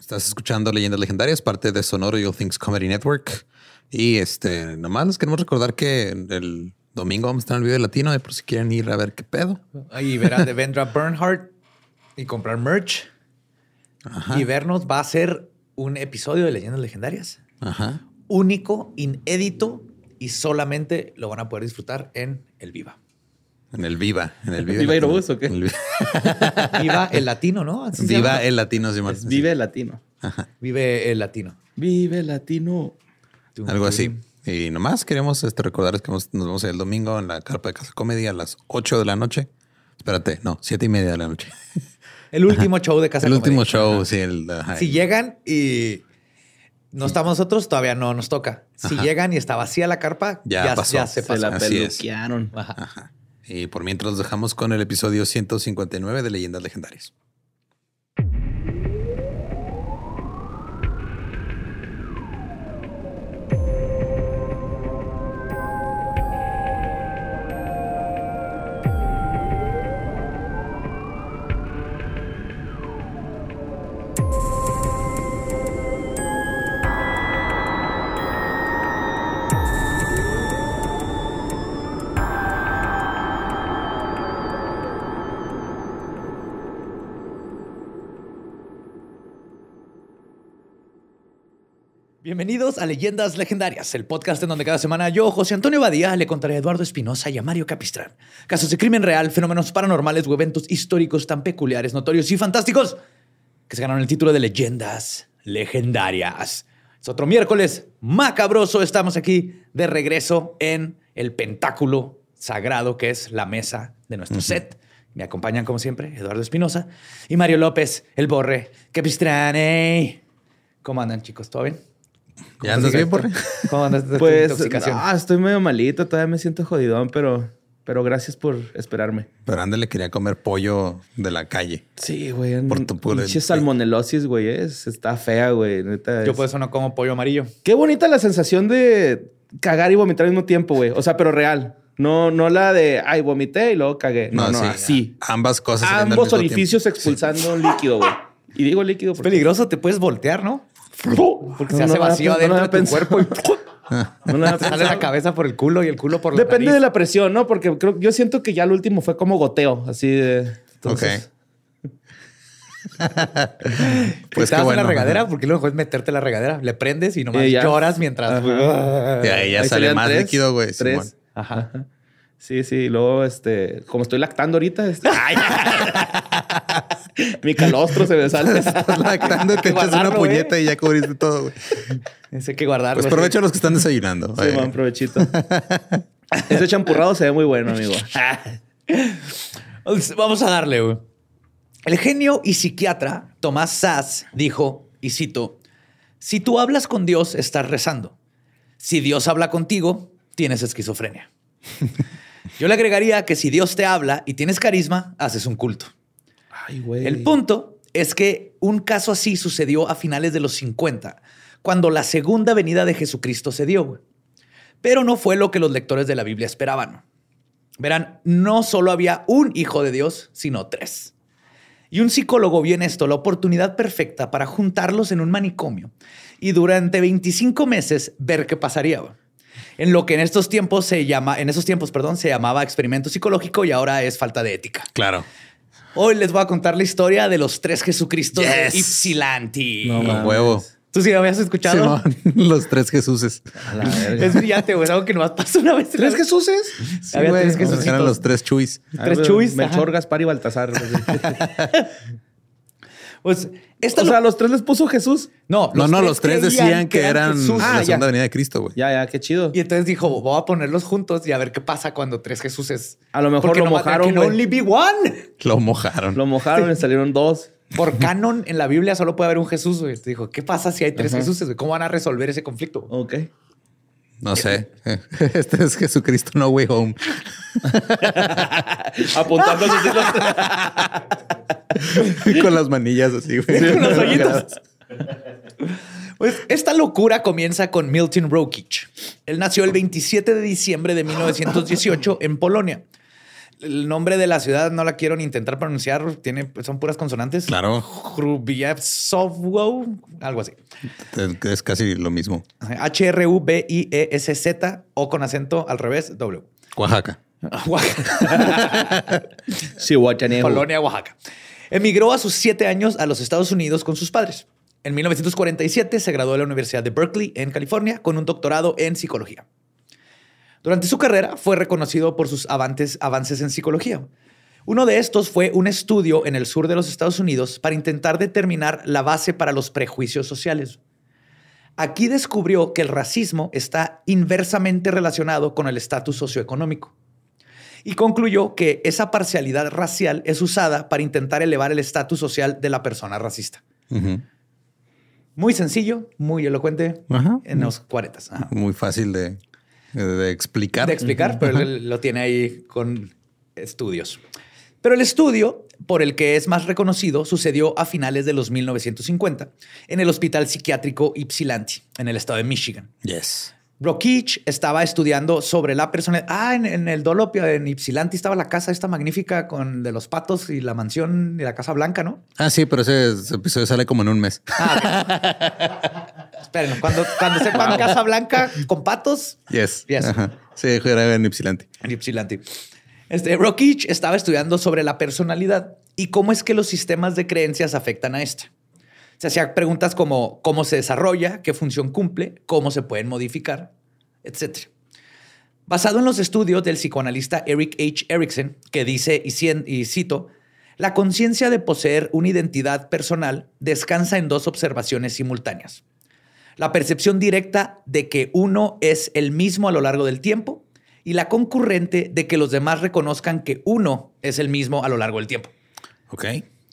Estás escuchando Leyendas Legendarias, parte de Sonoro All Things Comedy Network. Y este, nomás les queremos recordar que el domingo vamos a estar en el video latino, de por si quieren ir a ver qué pedo. Y verán de Vendra Bernhardt y comprar merch. Y vernos va a ser un episodio de Leyendas Legendarias. Ajá. Único, inédito y solamente lo van a poder disfrutar en el Viva. En el Viva. En el Viva. ¿Viva Aerobús o qué? El Viva el latino, ¿no? Así se Viva el latino, Simón. Es Vive Latino. Vive el latino. Vive Latino. Algo así. Y nomás queremos este, recordarles que nos vemos el domingo en la carpa de Casa Comedia a las 8 de la noche. Espérate, no, siete y media de la noche. El último show de Casa el Comedia. último show, sí. El, ajá. Si llegan y no estamos nosotros, todavía no nos toca. Si Ajá. llegan y está vacía la carpa, Ya ya, pasó. ya se Se pasó. la Así es. peluquearon. Ajá. Y por mientras los dejamos con el episodio 159 de Leyendas Legendarias. Bienvenidos a Leyendas Legendarias, el podcast en donde cada semana yo, José Antonio Badía, le contaré a Eduardo Espinosa y a Mario Capistrán casos de crimen real, fenómenos paranormales o eventos históricos tan peculiares, notorios y fantásticos que se ganaron el título de Leyendas Legendarias. Es otro miércoles macabroso. Estamos aquí de regreso en el pentáculo sagrado que es la mesa de nuestro set. Me acompañan, como siempre, Eduardo Espinosa y Mario López, el borre Capistrán. ¿Cómo andan, chicos? ¿Todo bien? ¿Ya andas bien, Borre? ¿Cómo andas de tu Pues, intoxicación? ah, estoy medio malito, todavía me siento jodidón, pero, pero gracias por esperarme. Pero Ande le quería comer pollo de la calle. Sí, güey. Por tu pura- Pinche salmonelosis, güey. Es, está fea, güey. Neta, Yo es- por eso no como pollo amarillo. Qué bonita la sensación de cagar y vomitar al mismo tiempo, güey. O sea, pero real. No, no la de, ay, vomité y luego cagué. No, no, sí. así. Ambas cosas. Ambos orificios tiempo. expulsando un líquido, güey. Y digo líquido Es porque... peligroso, te puedes voltear, ¿no? Porque No, se hace lo vacío lo adentro de tu pensado. cuerpo y No lo te sale la cabeza por el culo y el culo por la Depende nariz. de la presión, ¿no? Porque creo, yo siento que ya lo último fue como goteo, así de... entonces- Pues ¿Te qué das en bueno. la regadera? Porque luego es meterte en la regadera. Le prendes y nomás Eh, ya. lloras mientras... Y ahí ya sale más tres, líquido, güey. Tres. Simón. Ajá. Sí, sí. Luego, este... Como estoy lactando ahorita, este, mi calostro se me sale. Estás lactando, te echas una puñeta y ya cubriste todo, güey. Hay que guardarlo. Pues provecho a los que están desayunando. Sí, man, provechito. Ese champurrado se ve muy bueno, amigo. Vamos a darle, güey. El genio y psiquiatra Tomás Sass dijo, y cito, si tú hablas con Dios, estás rezando. Si Dios habla contigo, tienes esquizofrenia. Yo le agregaría que si Dios te habla y tienes carisma, haces un culto. Ay, güey. El punto es que un caso así sucedió a finales de los 50, cuando la segunda venida de Jesucristo se dio. güey. Pero no fue lo que los lectores de la Biblia esperaban. Verán, no solo había un hijo de Dios, sino tres. Y un psicólogo vio en esto la oportunidad perfecta para juntarlos en un manicomio y durante 25 meses ver qué pasaría. En lo que en estos tiempos se llama, en esos tiempos, perdón, se llamaba experimento psicológico y ahora es falta de ética. Claro. Hoy les voy a contar la historia de los tres Jesucristos Yes. de Ypsilanti. No, mames. huevo. ¿Tú sí lo habías escuchado? Simón, los tres Jesuses. A la verga. Es brillante, güey. Es algo que nomás pasó una vez. ¿Tres Jesuses? Sí, Había güey. tres Eran los tres chuis. Tres Ah, chuis, Melchor. Gaspar y Baltasar. Pues esta o lo- sea, los tres les puso Jesús. no, No, no, los tres decían que eran la Ah, ya. segunda venida de Cristo, güey. Ya, ya, qué chido. Y entonces dijo, voy a ponerlos juntos y a ver qué pasa cuando tres Jesuses. A lo mejor Porque lo mojaron, only be one. Lo mojaron. Lo mojaron y salieron dos. Por canon en la Biblia solo puede haber un Jesús, güey. Te dijo, ¿qué pasa si hay tres Ajá. Jesuses? güey? ¿Cómo van a resolver ese conflicto? Ok. No sé. Este es Jesucristo No Way Home. Apuntando sus hilos. Con las manillas así, güey. Con los hoyitos. Pues esta locura comienza con Milton Rokic. Él nació el 27 de diciembre de 1918 en Polonia. el nombre de la ciudad no la quiero ni intentar pronunciar. Tiene, son puras consonantes. Claro. Hrubievsovwo, algo así. Es, es casi lo mismo. H-R-U-B-I-E-S-Z o con acento al revés, W. Oaxaca. Oaxaca. Sí. Colonia, Oaxaca. Emigró a sus siete años a los Estados Unidos con sus padres. En 1947 se graduó de la Universidad de Berkeley, en California, con un doctorado en psicología. Durante su carrera fue reconocido por sus avances, en psicología. Uno de estos fue un estudio en el sur de los Estados Unidos para intentar determinar la base para los prejuicios sociales. Aquí descubrió que el racismo está inversamente relacionado con el estatus socioeconómico y concluyó que esa parcialidad racial es usada para intentar elevar el estatus social de la persona racista. Muy sencillo, muy elocuente Ajá. en los 40. Ajá. Muy fácil de, de explicar. de explicar, pero él lo tiene ahí con estudios. Pero el estudio por el que es más reconocido sucedió a finales de los 1950 en el Hospital Psiquiátrico Ypsilanti, en el estado de Michigan. Yes. Brokich estaba estudiando sobre la personalidad. Ah, en, en el Dolopio, en Ypsilanti, estaba la casa esta magnífica con de los patos y la mansión y la Casa Blanca, ¿no? Ah, sí, pero ese, ese episodio sale como en un mes. Esperen, cuando, cuando sepan Casa Blanca con patos, Yes. Yes. Ajá. Sí, era en Ypsilanti. en Ypsilanti. Este, estaba estudiando sobre la personalidad y cómo es que los sistemas de creencias afectan a esta. Se hacía preguntas como cómo se desarrolla, qué función cumple, cómo se pueden modificar, etc. Basado en los estudios del psicoanalista Eric H. Erickson, que dice, y, y cito, la conciencia de poseer una identidad personal descansa en dos observaciones simultáneas. La percepción directa de que uno es el mismo a lo largo del tiempo y la concurrente de que los demás reconozcan que uno es el mismo a lo largo del tiempo. Ok.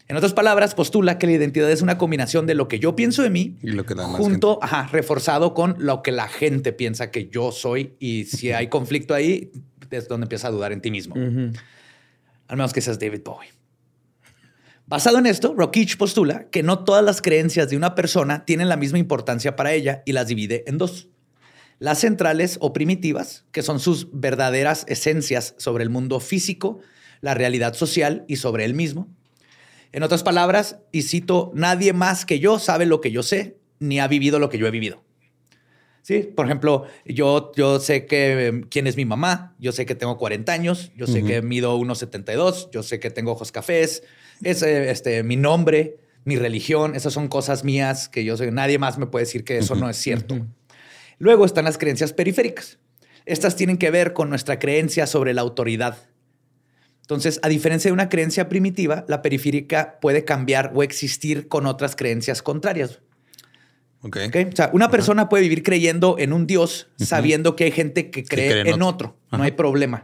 En otras palabras, postula que la identidad es una combinación de lo que yo pienso de mí Y lo que junto, ajá, reforzado con lo que la gente piensa que yo soy y si hay conflicto ahí es donde empieza a dudar en ti mismo. Al menos que seas David Bowie. Basado en esto, Rokich postula que no todas las creencias de una persona tienen la misma importancia para ella y las divide en dos. Las centrales o primitivas, que son sus verdaderas esencias sobre el mundo físico, la realidad social y sobre él mismo. En otras palabras, y cito, nadie más que yo sabe lo que yo sé, ni ha vivido lo que yo he vivido. Sí, por ejemplo, yo, yo sé que eh, quién es mi mamá, yo sé que tengo 40 años, yo sé que mido 1,72, yo sé que tengo ojos cafés, es eh, este, mi nombre, mi religión, esas son cosas mías que yo soy. Nadie más me puede decir que eso no es cierto. Luego están las creencias periféricas. Estas tienen que ver con nuestra creencia sobre la autoridad. Entonces, a diferencia de una creencia primitiva, la periférica puede cambiar o existir con otras creencias contrarias. Ok. ¿ok? O sea, una persona puede vivir creyendo en un Dios sabiendo que hay gente que cree, cree en en otro. otro. No hay problema.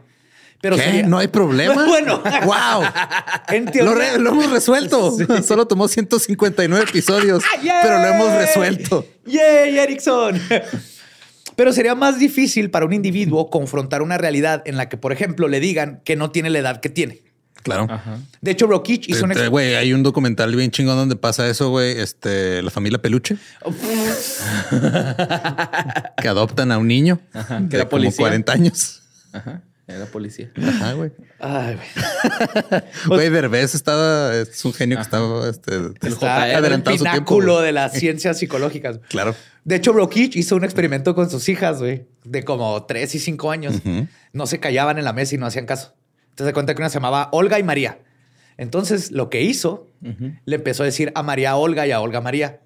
Pero ¿Qué? sería- ¿No hay problema? Bueno. ¡Wow! En Lo, re- lo hemos resuelto. Solo tomó 159 episodios, ¡Ah, pero lo hemos resuelto. ¡Yay, Erickson! Pero sería más difícil para un individuo confrontar una realidad en la que, por ejemplo, le digan que no tiene la edad que tiene. Claro. De hecho, Rokich hizo un Güey, hay un documental bien chingón donde pasa eso, güey. Este, la familia Peluche que adoptan a un niño que de era como policía. 40 años. Ajá. Era policía. Ajá, güey. Ay, güey. Güey, Derbez estaba, es un genio que estaba este, Está el adelantado su tiempo. pináculo güey. de las ciencias psicológicas. Claro. De hecho, Brokich hizo un experimento con sus hijas, güey, de como tres y cinco años. No se callaban en la mesa y no hacían caso. Entonces se cuenta que una se llamaba Olga y María. Entonces lo que hizo, le empezó a decir a María Olga y a Olga María.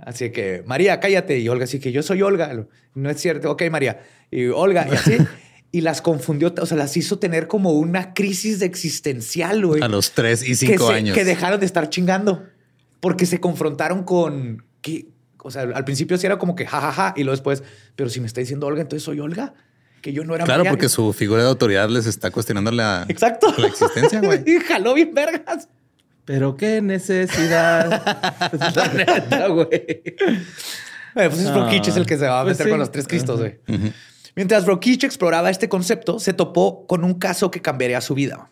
Así que, María, cállate. Y Olga, así que yo soy Olga. No es cierto. Ok, María. Y Olga, y así. y las confundió, o sea, las hizo tener como una crisis existencial, güey. A los 3 y que 5 se- años. Que dejaron de estar chingando. Porque se confrontaron con que, o sea, al principio sí era como que jajaja, y luego después, pero si me está diciendo Olga, entonces soy Olga, que yo no era Claro, María. porque su figura de autoridad les está cuestionando la, Exacto. la existencia, güey. Y jaló bien vergas. Pero qué necesidad. La neta, güey. Bueno, pues es Ah, es el que se va a pues meter sí. con los tres cristos, güey. Mientras Brokich exploraba este concepto, se topó con un caso que cambiaría su vida.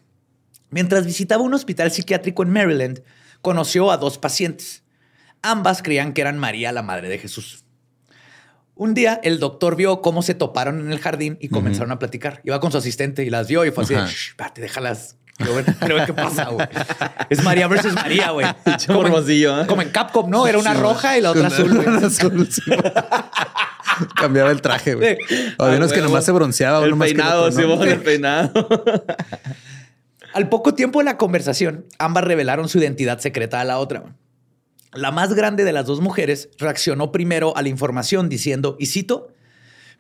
Mientras visitaba un hospital psiquiátrico en Maryland, conoció a dos pacientes. Ambas creían que eran María, la madre de Jesús. Un día el doctor vio cómo se toparon en el jardín y comenzaron a platicar. Iba con su asistente y las vio y fue así, Ajá. "Shh, espérate, déjalas. Quiero ver, quiero ver qué pasa, güey. Es María versus María, güey. Morbosillo, ¿eh? Como en Capcom, ¿no? Era una roja y la otra azul, güey. Cambiaba el traje, güey. Había Ah, unos que nomás se bronceaba. El uno más que peinado, otro, ¿no? Simón, el peinado. Al poco tiempo de la conversación, ambas revelaron su identidad secreta a la otra. La más grande de las dos mujeres reaccionó primero a la información diciendo, y cito,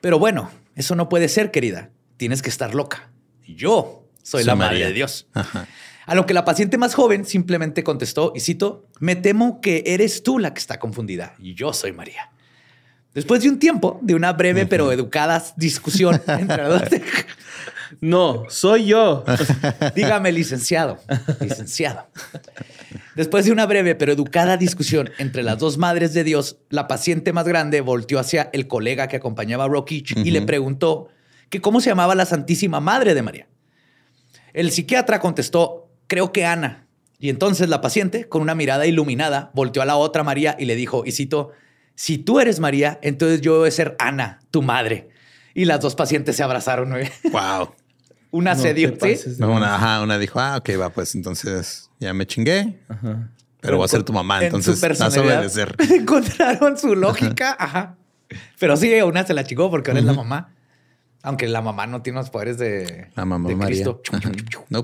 pero bueno, eso no puede ser, querida. Tienes que estar loca. Yo soy Soy la madre María. de Dios. Ajá. A lo que la paciente más joven simplemente contestó, y cito, me temo que eres tú la que está confundida y yo soy María. Después de un tiempo, de una breve pero educada discusión entre las dos, No, soy yo. dígame licenciado, licenciado. Después de una breve pero educada discusión entre las dos madres de Dios, la paciente más grande volteó hacia el colega que acompañaba a Rockich y le preguntó que cómo se llamaba la Santísima Madre de María. El psiquiatra contestó, creo que Ana. Y entonces la paciente, con una mirada iluminada, volteó a la otra María y le dijo, y cito, si tú eres María, entonces yo voy a ser Ana, tu madre. Y las dos pacientes se abrazaron. Wow. Una No se dio, ¿sí? No, una, ajá, una dijo, ah, ok, va, pues entonces ya me chingué, pero voy a ser tu mamá, En su entonces vas a personalidad obedecer. Encontraron su lógica, ajá. Pero sí, una se la chingó porque ahora es la mamá. Aunque la mamá no tiene los poderes de, La mamá de María. Cristo.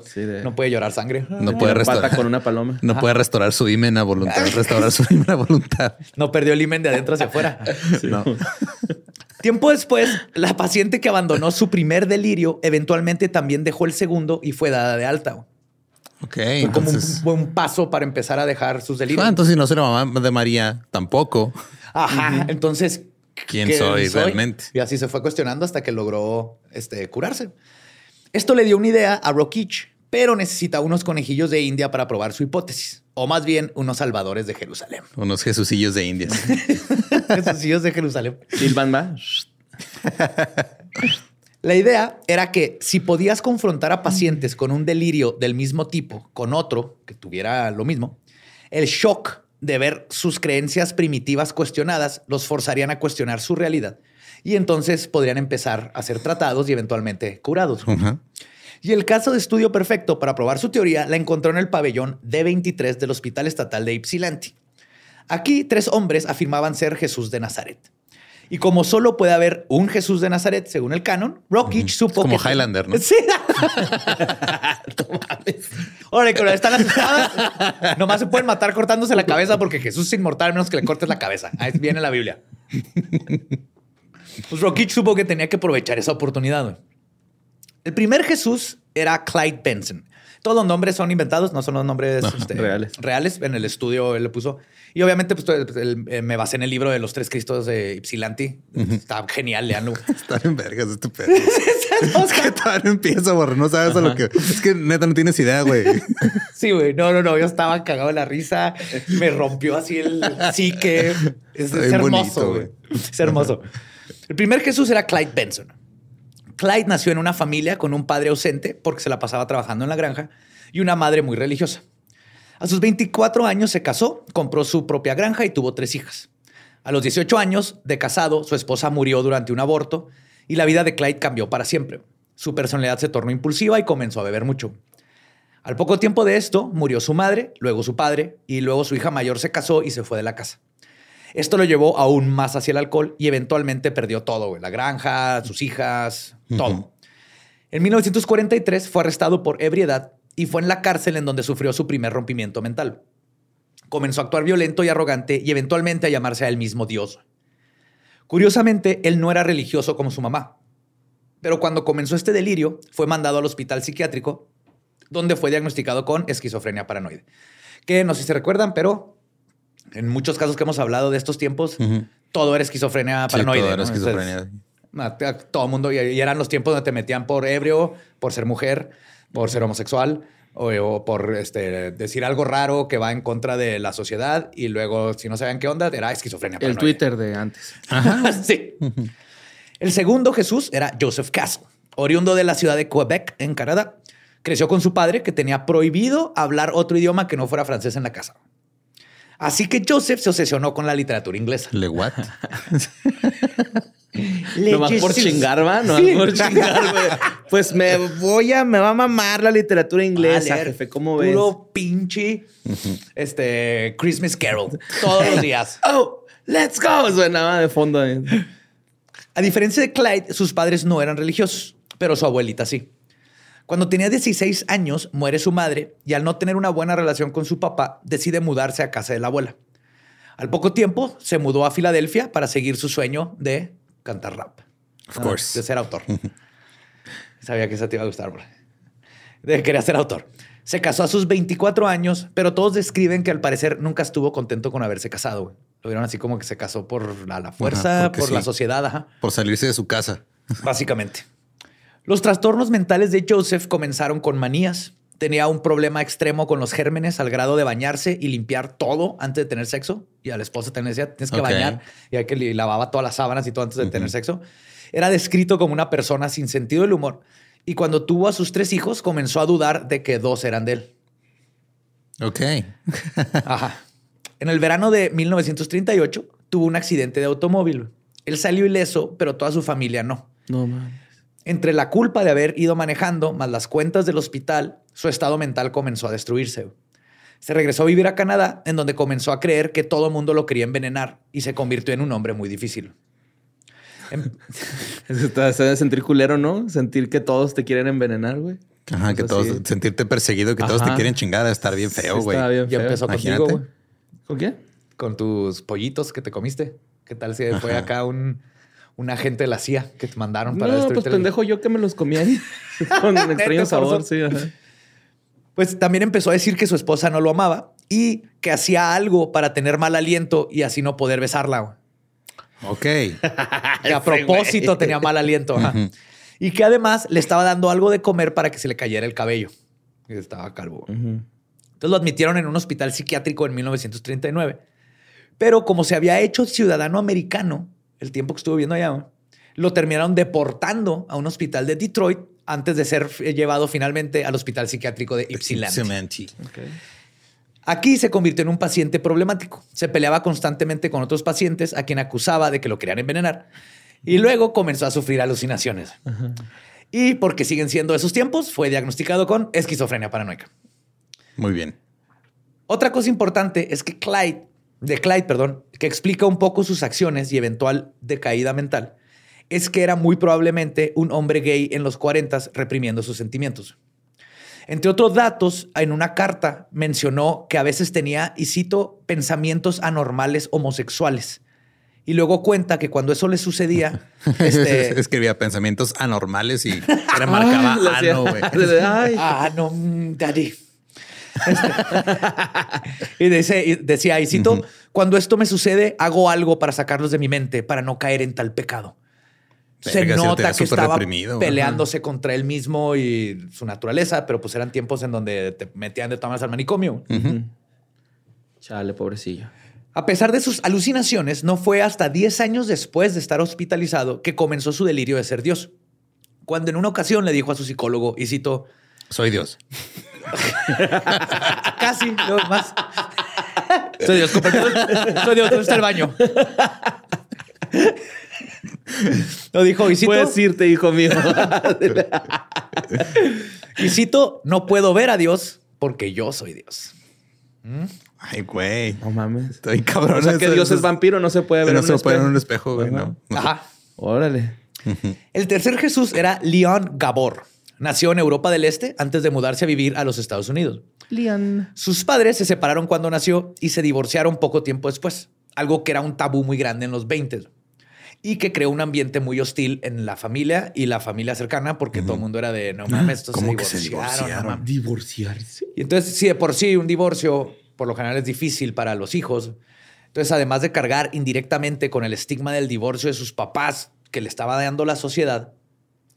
Sí, de- No puede llorar sangre. No de puede restaurar. con una paloma. No puede restaurar su himen a voluntad, restaurar su himen a voluntad. No perdió el himen de adentro hacia afuera. No. Tiempo después, la paciente que abandonó su primer delirio eventualmente también dejó el segundo y fue dada de alta. Ok, Fue como un buen paso para empezar a dejar sus delirios. Ah, entonces si no soy la mamá de María, tampoco. Ajá. Entonces, ¿Quién ¿qué soy realmente? Y así se fue cuestionando hasta que logró este, curarse. Esto le dio una idea a Rockich, pero necesita unos conejillos de India para probar su hipótesis. O más bien, unos salvadores de Jerusalén. Unos jesucillos de Indias. Esos hijos de Jerusalén. Silvan va. La idea era que si podías confrontar a pacientes con un delirio del mismo tipo con otro que tuviera lo mismo, el shock de ver sus creencias primitivas cuestionadas los forzarían a cuestionar su realidad y entonces podrían empezar a ser tratados y eventualmente curados. Y el caso de estudio perfecto para probar su teoría la encontró en el pabellón D23 del Hospital Estatal de Ypsilanti. Aquí tres hombres afirmaban ser Jesús de Nazaret. Y como solo puede haber un Jesús de Nazaret según el canon, Rockich supo como que... Highlander, ¿no? Sí. Órale, cuando están asustadas, nomás se pueden matar cortándose la cabeza porque Jesús es inmortal menos que le cortes la cabeza. Ahí viene la Biblia. Pues Rockich supo que tenía que aprovechar esa oportunidad. El primer Jesús era Clyde Benson. Todos los nombres son inventados, no son los nombres este, reales. reales. En el estudio él le puso. Y obviamente, pues todo- el- eh, me basé en el libro de los tres Cristos de Ypsilanti. Está genial, leanlo. Están en vergas pedo. Es que todavía no empieza, borre. No sabes a lo que. Es que neta no tienes idea, güey. Sí, güey. No, no, no. Yo estaba cagado de la risa. Me rompió así el psique. Es, es hermoso, güey. Es hermoso. El primer Jesús era Clyde Benson. Clyde nació en una familia con un padre ausente porque se la pasaba trabajando en la granja y una madre muy religiosa. A sus 24 años se casó, compró su propia granja y tuvo tres hijas. A los 18 años de casado, su esposa murió durante un aborto y la vida de Clyde cambió para siempre. Su personalidad se tornó impulsiva y comenzó a beber mucho. Al poco tiempo de esto, murió su madre, luego su padre y luego su hija mayor se casó y se fue de la casa. Esto lo llevó aún más hacia el alcohol y eventualmente perdió todo, güey, la granja, sus hijas, todo. En 1943 fue arrestado por ebriedad y fue en la cárcel en donde sufrió su primer rompimiento mental. Comenzó a actuar violento y arrogante y eventualmente a llamarse a él mismo Dios. Curiosamente, él no era religioso como su mamá. Pero cuando comenzó este delirio, fue mandado al hospital psiquiátrico, donde fue diagnosticado con esquizofrenia paranoide. Que no sé si se recuerdan, pero en muchos casos que hemos hablado de estos tiempos, todo era esquizofrenia Sí, paranoide. todo era ¿no? esquizofrenia. Entonces, a- a todo el mundo, y, y eran los tiempos donde te metían por ebrio, por ser mujer, por ser homosexual, o, o por este, decir algo raro que va en contra de la sociedad, y luego, si no sabían qué onda, era esquizofrenia El paranoide. Twitter de antes. sí. El segundo Jesús era Joseph Castle, oriundo de la ciudad de Quebec, en Canadá. Creció con su padre, que tenía prohibido hablar otro idioma que no fuera francés en la casa. Así que Joseph se obsesionó con la literatura inglesa. ¿Le what? Nomás por chingar, va. Nomás Sí. por chingar, güey. Pues me voy a, me va a mamar la literatura inglesa, A leer jefe. ¿Cómo ves? Puro pinche este, Christmas Carol todos los días. Oh, let's go. Suenaba de fondo. A diferencia de Clyde, sus padres no eran religiosos, pero su abuelita sí. Cuando tenía 16 años, muere su madre y al no tener una buena relación con su papá, decide mudarse a casa de la abuela. Al poco tiempo, se mudó a Filadelfia para seguir su sueño de cantar rap. Of course. De ser autor. Sabía que esa te iba a gustar, bro. De quería ser autor. Se casó a sus 24 años, pero todos describen que al parecer nunca estuvo contento con haberse casado. güey. Lo vieron así como que se casó por la, la fuerza, por la sociedad, ajá. Por salirse de su casa. Básicamente. Los trastornos mentales de Joseph comenzaron con manías. Tenía un problema extremo con los gérmenes al grado de bañarse y limpiar todo antes de tener sexo. Y a la esposa también le decía, tienes que bañar. Y hay que lavaba todas las sábanas y todo antes de tener sexo. Era descrito como una persona sin sentido del humor. Y cuando tuvo a sus tres hijos, comenzó a dudar de que dos eran de él. Ok. Ajá. En el verano de 1938 tuvo un accidente de automóvil. Él salió ileso, pero toda su familia no. No, man. Entre la culpa de haber ido manejando, más las cuentas del hospital, su estado mental comenzó a destruirse. Se regresó a vivir a Canadá, en donde comenzó a creer que todo el mundo lo quería envenenar y se convirtió en un hombre muy difícil. Em- Eso te hace sentir culero, ¿no? Sentir que todos te quieren envenenar, güey. Ajá, que todos, sí. sentirte perseguido, que todos te quieren chingar, estar bien feo, Sí, güey. está bien Ya empezó Imagínate. contigo, güey, ¿Con quién? con tus pollitos que te comiste. ¿Qué tal si fue Ajá. acá un, un agente de la CIA que te mandaron para No, pues el- pendejo yo que me los comí ahí. Con Neta, extraño sabor, sí. ajá. Pues también empezó a decir que su esposa no lo amaba y que hacía algo para tener mal aliento y así no poder besarla. Ok. Que a propósito tenía mal aliento. ajá. Y que además le estaba dando algo de comer para que se le cayera el cabello. Y estaba calvo. Entonces lo admitieron en un hospital psiquiátrico en 1939. Pero como se había hecho ciudadano americano el tiempo que estuvo viviendo allá, lo terminaron deportando a un hospital de Detroit antes de ser eh, llevado finalmente al hospital psiquiátrico de Ypsilanti. Aquí se convirtió en un paciente problemático. Se peleaba constantemente con otros pacientes a quien acusaba de que lo querían envenenar. Y luego comenzó a sufrir alucinaciones. Y porque siguen siendo esos tiempos, fue diagnosticado con esquizofrenia paranoica. Muy bien. Otra cosa importante es que Clyde, de Clyde, perdón, que explica un poco sus acciones y eventual decaída mental, es que era muy probablemente un hombre gay en los 40 reprimiendo sus sentimientos. Entre otros datos, en una carta mencionó que a veces tenía, y cito, pensamientos anormales homosexuales. Y luego cuenta que cuando eso le sucedía, este, Escribía pensamientos anormales y remarcaba ano, güey. Ah, no, mm, daddy. Y, dice- y decía, y cito, cuando esto me sucede, hago algo para sacarlos de mi mente, para no caer en tal pecado. Se Verga, nota que estaba reprimido, peleándose contra él mismo y su naturaleza, pero pues eran tiempos en donde te metían de todas al manicomio. Chale, pobrecillo. A pesar de sus alucinaciones, no fue hasta 10 años después de estar hospitalizado que comenzó su delirio de ser Dios. Cuando en una ocasión le dijo a su psicólogo, y cito, Soy Dios. Casi, no más. Soy Dios. Soy Dios, ¿dónde está el baño? Lo dijo Isito. Puedes irte, hijo mío. Isito, no puedo ver a Dios porque yo soy Dios. Ay, güey. no mames. Estoy cabrón. O sea, que Eso- Dios eso- es vampiro, no se puede ver No se puede ver en un espejo. güey. No. Ajá. Órale. El tercer Jesús era Leon Gabor. Nació en Europa del Este antes de mudarse a vivir a los Estados Unidos. Lian. Sus padres se separaron cuando nació y se divorciaron poco tiempo después, algo que era un tabú muy grande en los 20 y que creó un ambiente muy hostil en la familia y la familia cercana porque todo el mundo era de no mames, estos ¿Cómo se que se divorciaron. no divorciaron? mames". Divorciarse. Y entonces, si de por sí un divorcio por lo general es difícil para los hijos, entonces además de cargar indirectamente con el estigma del divorcio de sus papás que le estaba dando la sociedad,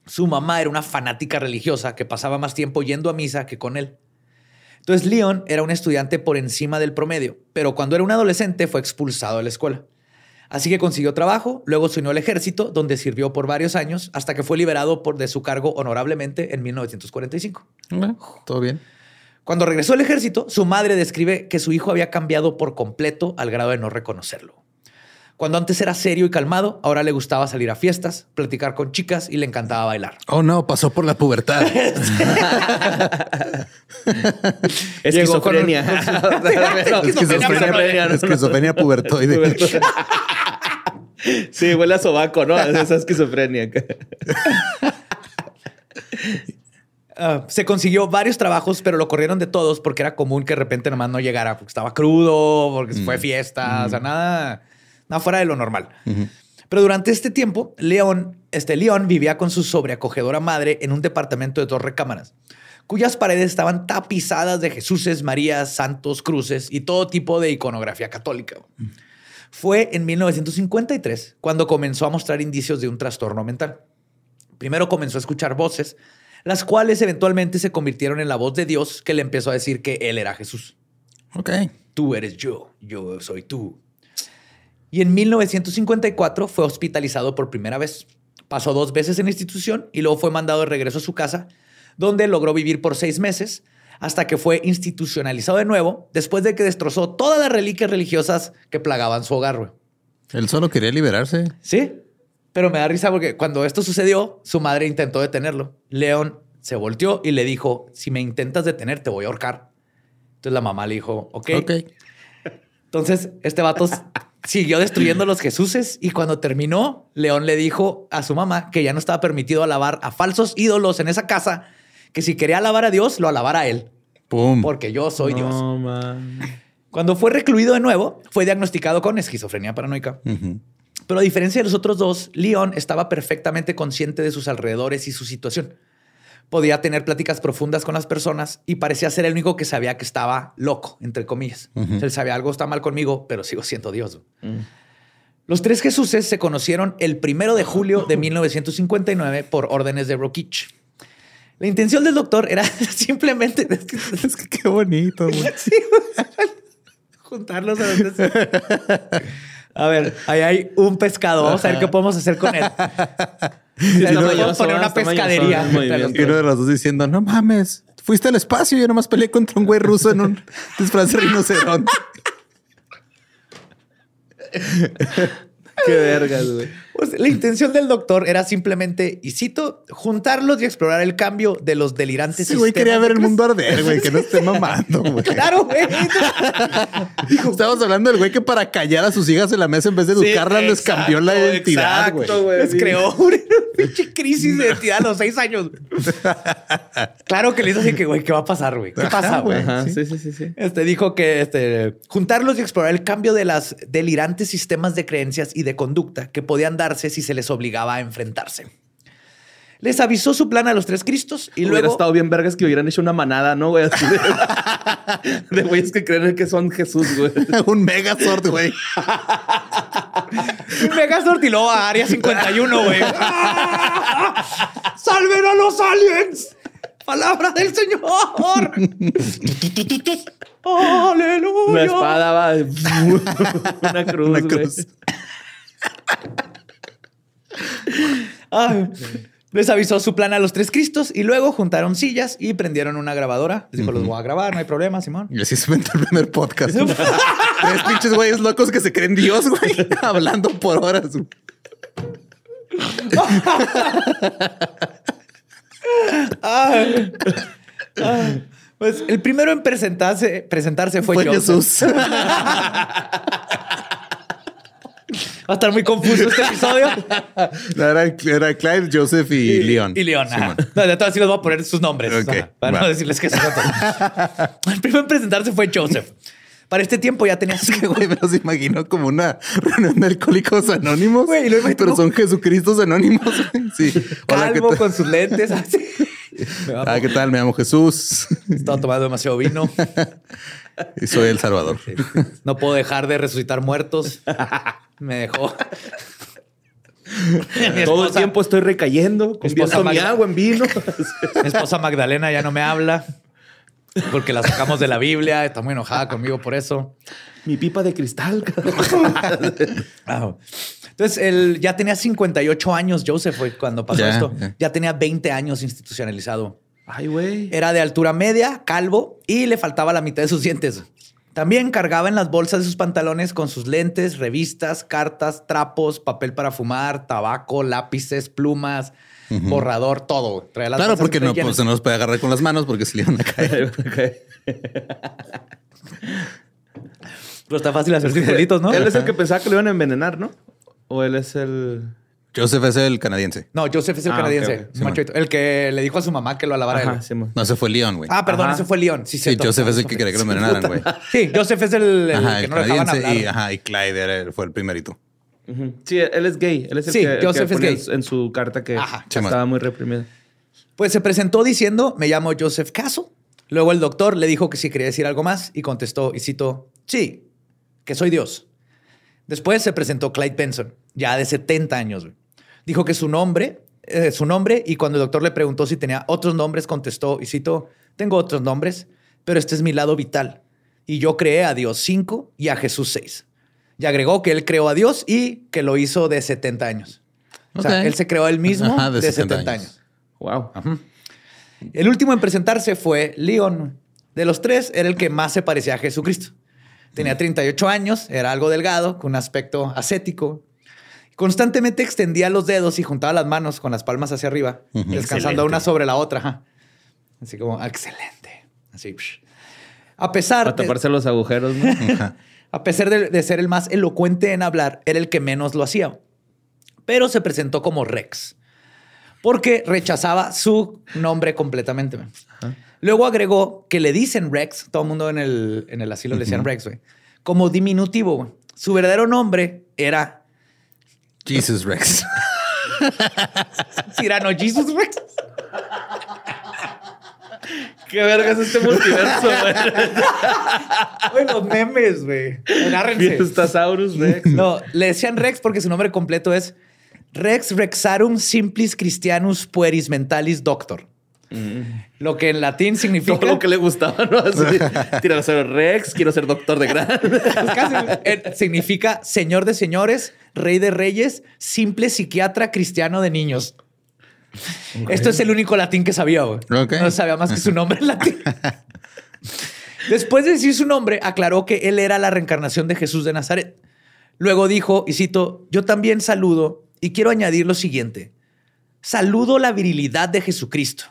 su mamá era una fanática religiosa que pasaba más tiempo yendo a misa que con él. Entonces Leon era un estudiante por encima del promedio, pero cuando era un adolescente fue expulsado de la escuela. Así que consiguió trabajo, luego se unió al ejército, donde sirvió por varios años, hasta que fue liberado por, de su cargo honorablemente en 1945. Bueno, Todo bien. Cuando regresó al ejército, su madre describe que su hijo había cambiado por completo al grado de no reconocerlo. Cuando antes era serio y calmado, ahora le gustaba salir a fiestas, platicar con chicas y le encantaba bailar. Oh no, pasó por la pubertad. Esquizofrenia. Esquizofrenia, esquizofrenia pubertoide. Sí, huele a sobaco, ¿no? Esa esquizofrenia. Uh, se consiguió varios trabajos, pero lo corrieron de todos porque era común que de repente nomás no llegara porque estaba crudo, porque fue fiesta, o sea, nada, nada fuera de lo normal. Pero durante este tiempo, León, este León vivía con su sobreacogedora madre en un departamento de dos recámaras, cuyas paredes estaban tapizadas de Jesuses, Marías, santos, cruces y todo tipo de iconografía católica. Fue en 1953 cuando comenzó a mostrar indicios de un trastorno mental. Primero comenzó a escuchar voces, las cuales eventualmente se convirtieron en la voz de Dios que le empezó a decir que él era Jesús. Ok. Tú eres yo, yo soy tú. Y en 1954 fue hospitalizado por primera vez. Pasó dos veces en institución y luego fue mandado de regreso a su casa, donde logró vivir por seis meses hasta que fue institucionalizado de nuevo después de que destrozó todas las reliquias religiosas que plagaban su hogar. güey. Él solo quería liberarse. Sí, pero me da risa porque cuando esto sucedió, su madre intentó detenerlo. León se volteó y le dijo, si me intentas detener, te voy a ahorcar. Entonces la mamá le dijo, ok. Ok. Entonces este vato siguió destruyendo los Jesuses y cuando terminó, León le dijo a su mamá que ya no estaba permitido alabar a falsos ídolos en esa casa, que si quería alabar a Dios, lo alabara a él, Pum. porque yo soy Dios. Man. Cuando fue recluido de nuevo, fue diagnosticado con esquizofrenia paranoica. Pero a diferencia de los otros dos, Leon estaba perfectamente consciente de sus alrededores y su situación. Podía tener pláticas profundas con las personas y parecía ser el único que sabía que estaba loco, entre comillas. O sea, Él sabía algo está mal conmigo, pero sigo siendo Dios. Los tres Jesuses se conocieron el primero de julio de 1959 por órdenes de Rokich. La intención del doctor era simplemente es que- Es que qué bonito, güey. Sí, güey. juntarlos a sea. A ver, ahí hay un pescado. Vamos a ver qué podemos hacer con él. Nos mañoso, podemos poner una pescadería. Y uno de los dos diciendo, no mames, fuiste al espacio y yo nomás peleé contra un güey ruso en un disfraz de rinoceronte. Qué vergas, güey. Pues, la intención del doctor era simplemente, y cito, juntarlos y explorar el cambio de los delirantes. Ese güey quería ver el mundo arder, güey, que no esté mamando, güey. Claro, güey. Estamos hablando del güey que para callar a sus hijas en la mesa en vez de educarlas les cambió la identidad, güey. exacto, güey. Les Sí. creó una pinche crisis de identidad a los seis años. claro que le hizo así que, güey, ¿qué va a pasar, güey? ¿Qué pasa, güey? Ajá, sí, sí, sí, sí. Este dijo que este, juntarlos y explorar el cambio de las delirantes sistemas de creencias y de conducta que podían darse si se les obligaba a enfrentarse. Les avisó su plan a los tres Cristos y Hubiera luego estado bien vergas que hubieran hecho una manada, ¿no, güey? Así de, de güeyes que creen que son Jesús, güey. un megazord, güey. un Megazord y luego a Área 51, güey. ¡Salven a los aliens! ¡Palabra del Señor! ¡Aleluya! Una espada va. Una cruz, Una güey. cruz. Les avisó su plan a los tres Cristos y luego juntaron sillas y prendieron una grabadora. Les dijo, los voy a grabar, no hay problema, Simón. Y así se inventó el primer podcast. Tres pinches güeyes locos que se creen Dios, güey, hablando por horas. Pues el primero en presentarse, presentarse fue, Fue Joseph. Jesús. Va a estar muy confuso este episodio. Era, era Clive, Joseph y, Leon. Y León. ajá. Simón. No, de todas sí les voy a poner sus nombres. Ajá, para va. no decirles que son otros. El primero en presentarse fue Joseph. Para este tiempo ya tenía que, güey, me los imagino como una reunión de alcohólicos anónimos. Güey, lo pero son Jesucristos anónimos. Sí. Hola, con sus lentes. así. Me va a Ah, ¿qué tal? Me llamo Jesús Estaba tomando demasiado vino. y soy el Salvador. No puedo dejar de resucitar muertos. Me dejó. Mi Todo el esposa- tiempo estoy recayendo, convierto mi Magda- agua en vino. Mi esposa Magdalena ya no me habla porque la sacamos de la Biblia. Está muy enojada conmigo por eso. mi pipa de cristal. Ah. Entonces, él ya tenía 58 años, Joseph, fue cuando pasó Ya, esto. ya. Ya tenía 20 años institucionalizado Ay, güey. Era de altura media, calvo y le faltaba la mitad de sus dientes. También cargaba en las bolsas de sus pantalones con sus lentes, revistas, cartas, trapos, papel para fumar, tabaco, lápices, plumas, borrador, todo. Traía las claro, porque no, pues, se nos puede agarrar con las manos porque se le iban a caer. Pero está fácil hacer circulitos, ¿no? Él es el que pensaba que lo iban a envenenar, ¿no? O él es el... Joseph es el canadiense. No, Joseph es el ah, canadiense. el que le dijo a su mamá que lo alabara no, ese fue Leon, güey. Ah, perdón, ese fue Leon. Sí, sí Joseph es el que quería que lo envenenaran, güey. Sí, Joseph es el, que no canadiense y, ajá, y Clyde fue el primerito. Sí, él es gay. Él es el sí, que, Joseph es gay. En su carta que estaba muy reprimido. Pues se presentó diciendo, me llamo Joseph Caso. Luego el doctor le dijo que si quería decir algo más y contestó, y cito, sí, que soy Dios. Después se presentó Clyde Benson, ya de 70 años. Dijo que su nombre, eh, su nombre, y cuando el doctor le preguntó si tenía otros nombres, contestó, y cito, tengo otros nombres, pero este es mi lado vital. Y yo creé a Dios 5 y a Jesús 6. Y agregó que él creó a Dios y que lo hizo de 70 años. O sea, él se creó él mismo de, 70, años. Wow. El último en presentarse fue León. De los tres, era el que más se parecía a Jesucristo. Tenía 38 años, era algo delgado, con un aspecto ascético. Constantemente extendía los dedos y juntaba las manos con las palmas hacia arriba, descansando una sobre la otra. Así como, ah, excelente. Así. A pesar. A taparse los agujeros, ¿no? a pesar de, ser el más elocuente en hablar, era el que menos lo hacía. Pero se presentó como Rex, porque rechazaba su nombre completamente. Luego agregó que le dicen Rex, todo el mundo en el, en el asilo le decían Rex, como diminutivo. Su verdadero nombre era Jesus Rex. Cyrano Jesus Rex. Qué verga es este multiverso, güey. los memes, güey. Agárrense. Rex. No, le decían Rex porque su nombre completo es Rex Rexarum Simplis Christianus Pueris Mentalis Doctor. Lo que en latín significa. Todo lo que le gustaba, ¿no? Así, ser Rex, quiero ser doctor de gran. Pues eh, significa señor de señores, rey de reyes, simple psiquiatra cristiano de niños. Esto es el único latín que sabía. No sabía más que su nombre en latín. Después de decir su nombre, aclaró que él era la reencarnación de Jesús de Nazaret. Luego dijo, y cito, yo también saludo y quiero añadir lo siguiente. Saludo la virilidad de Jesucristo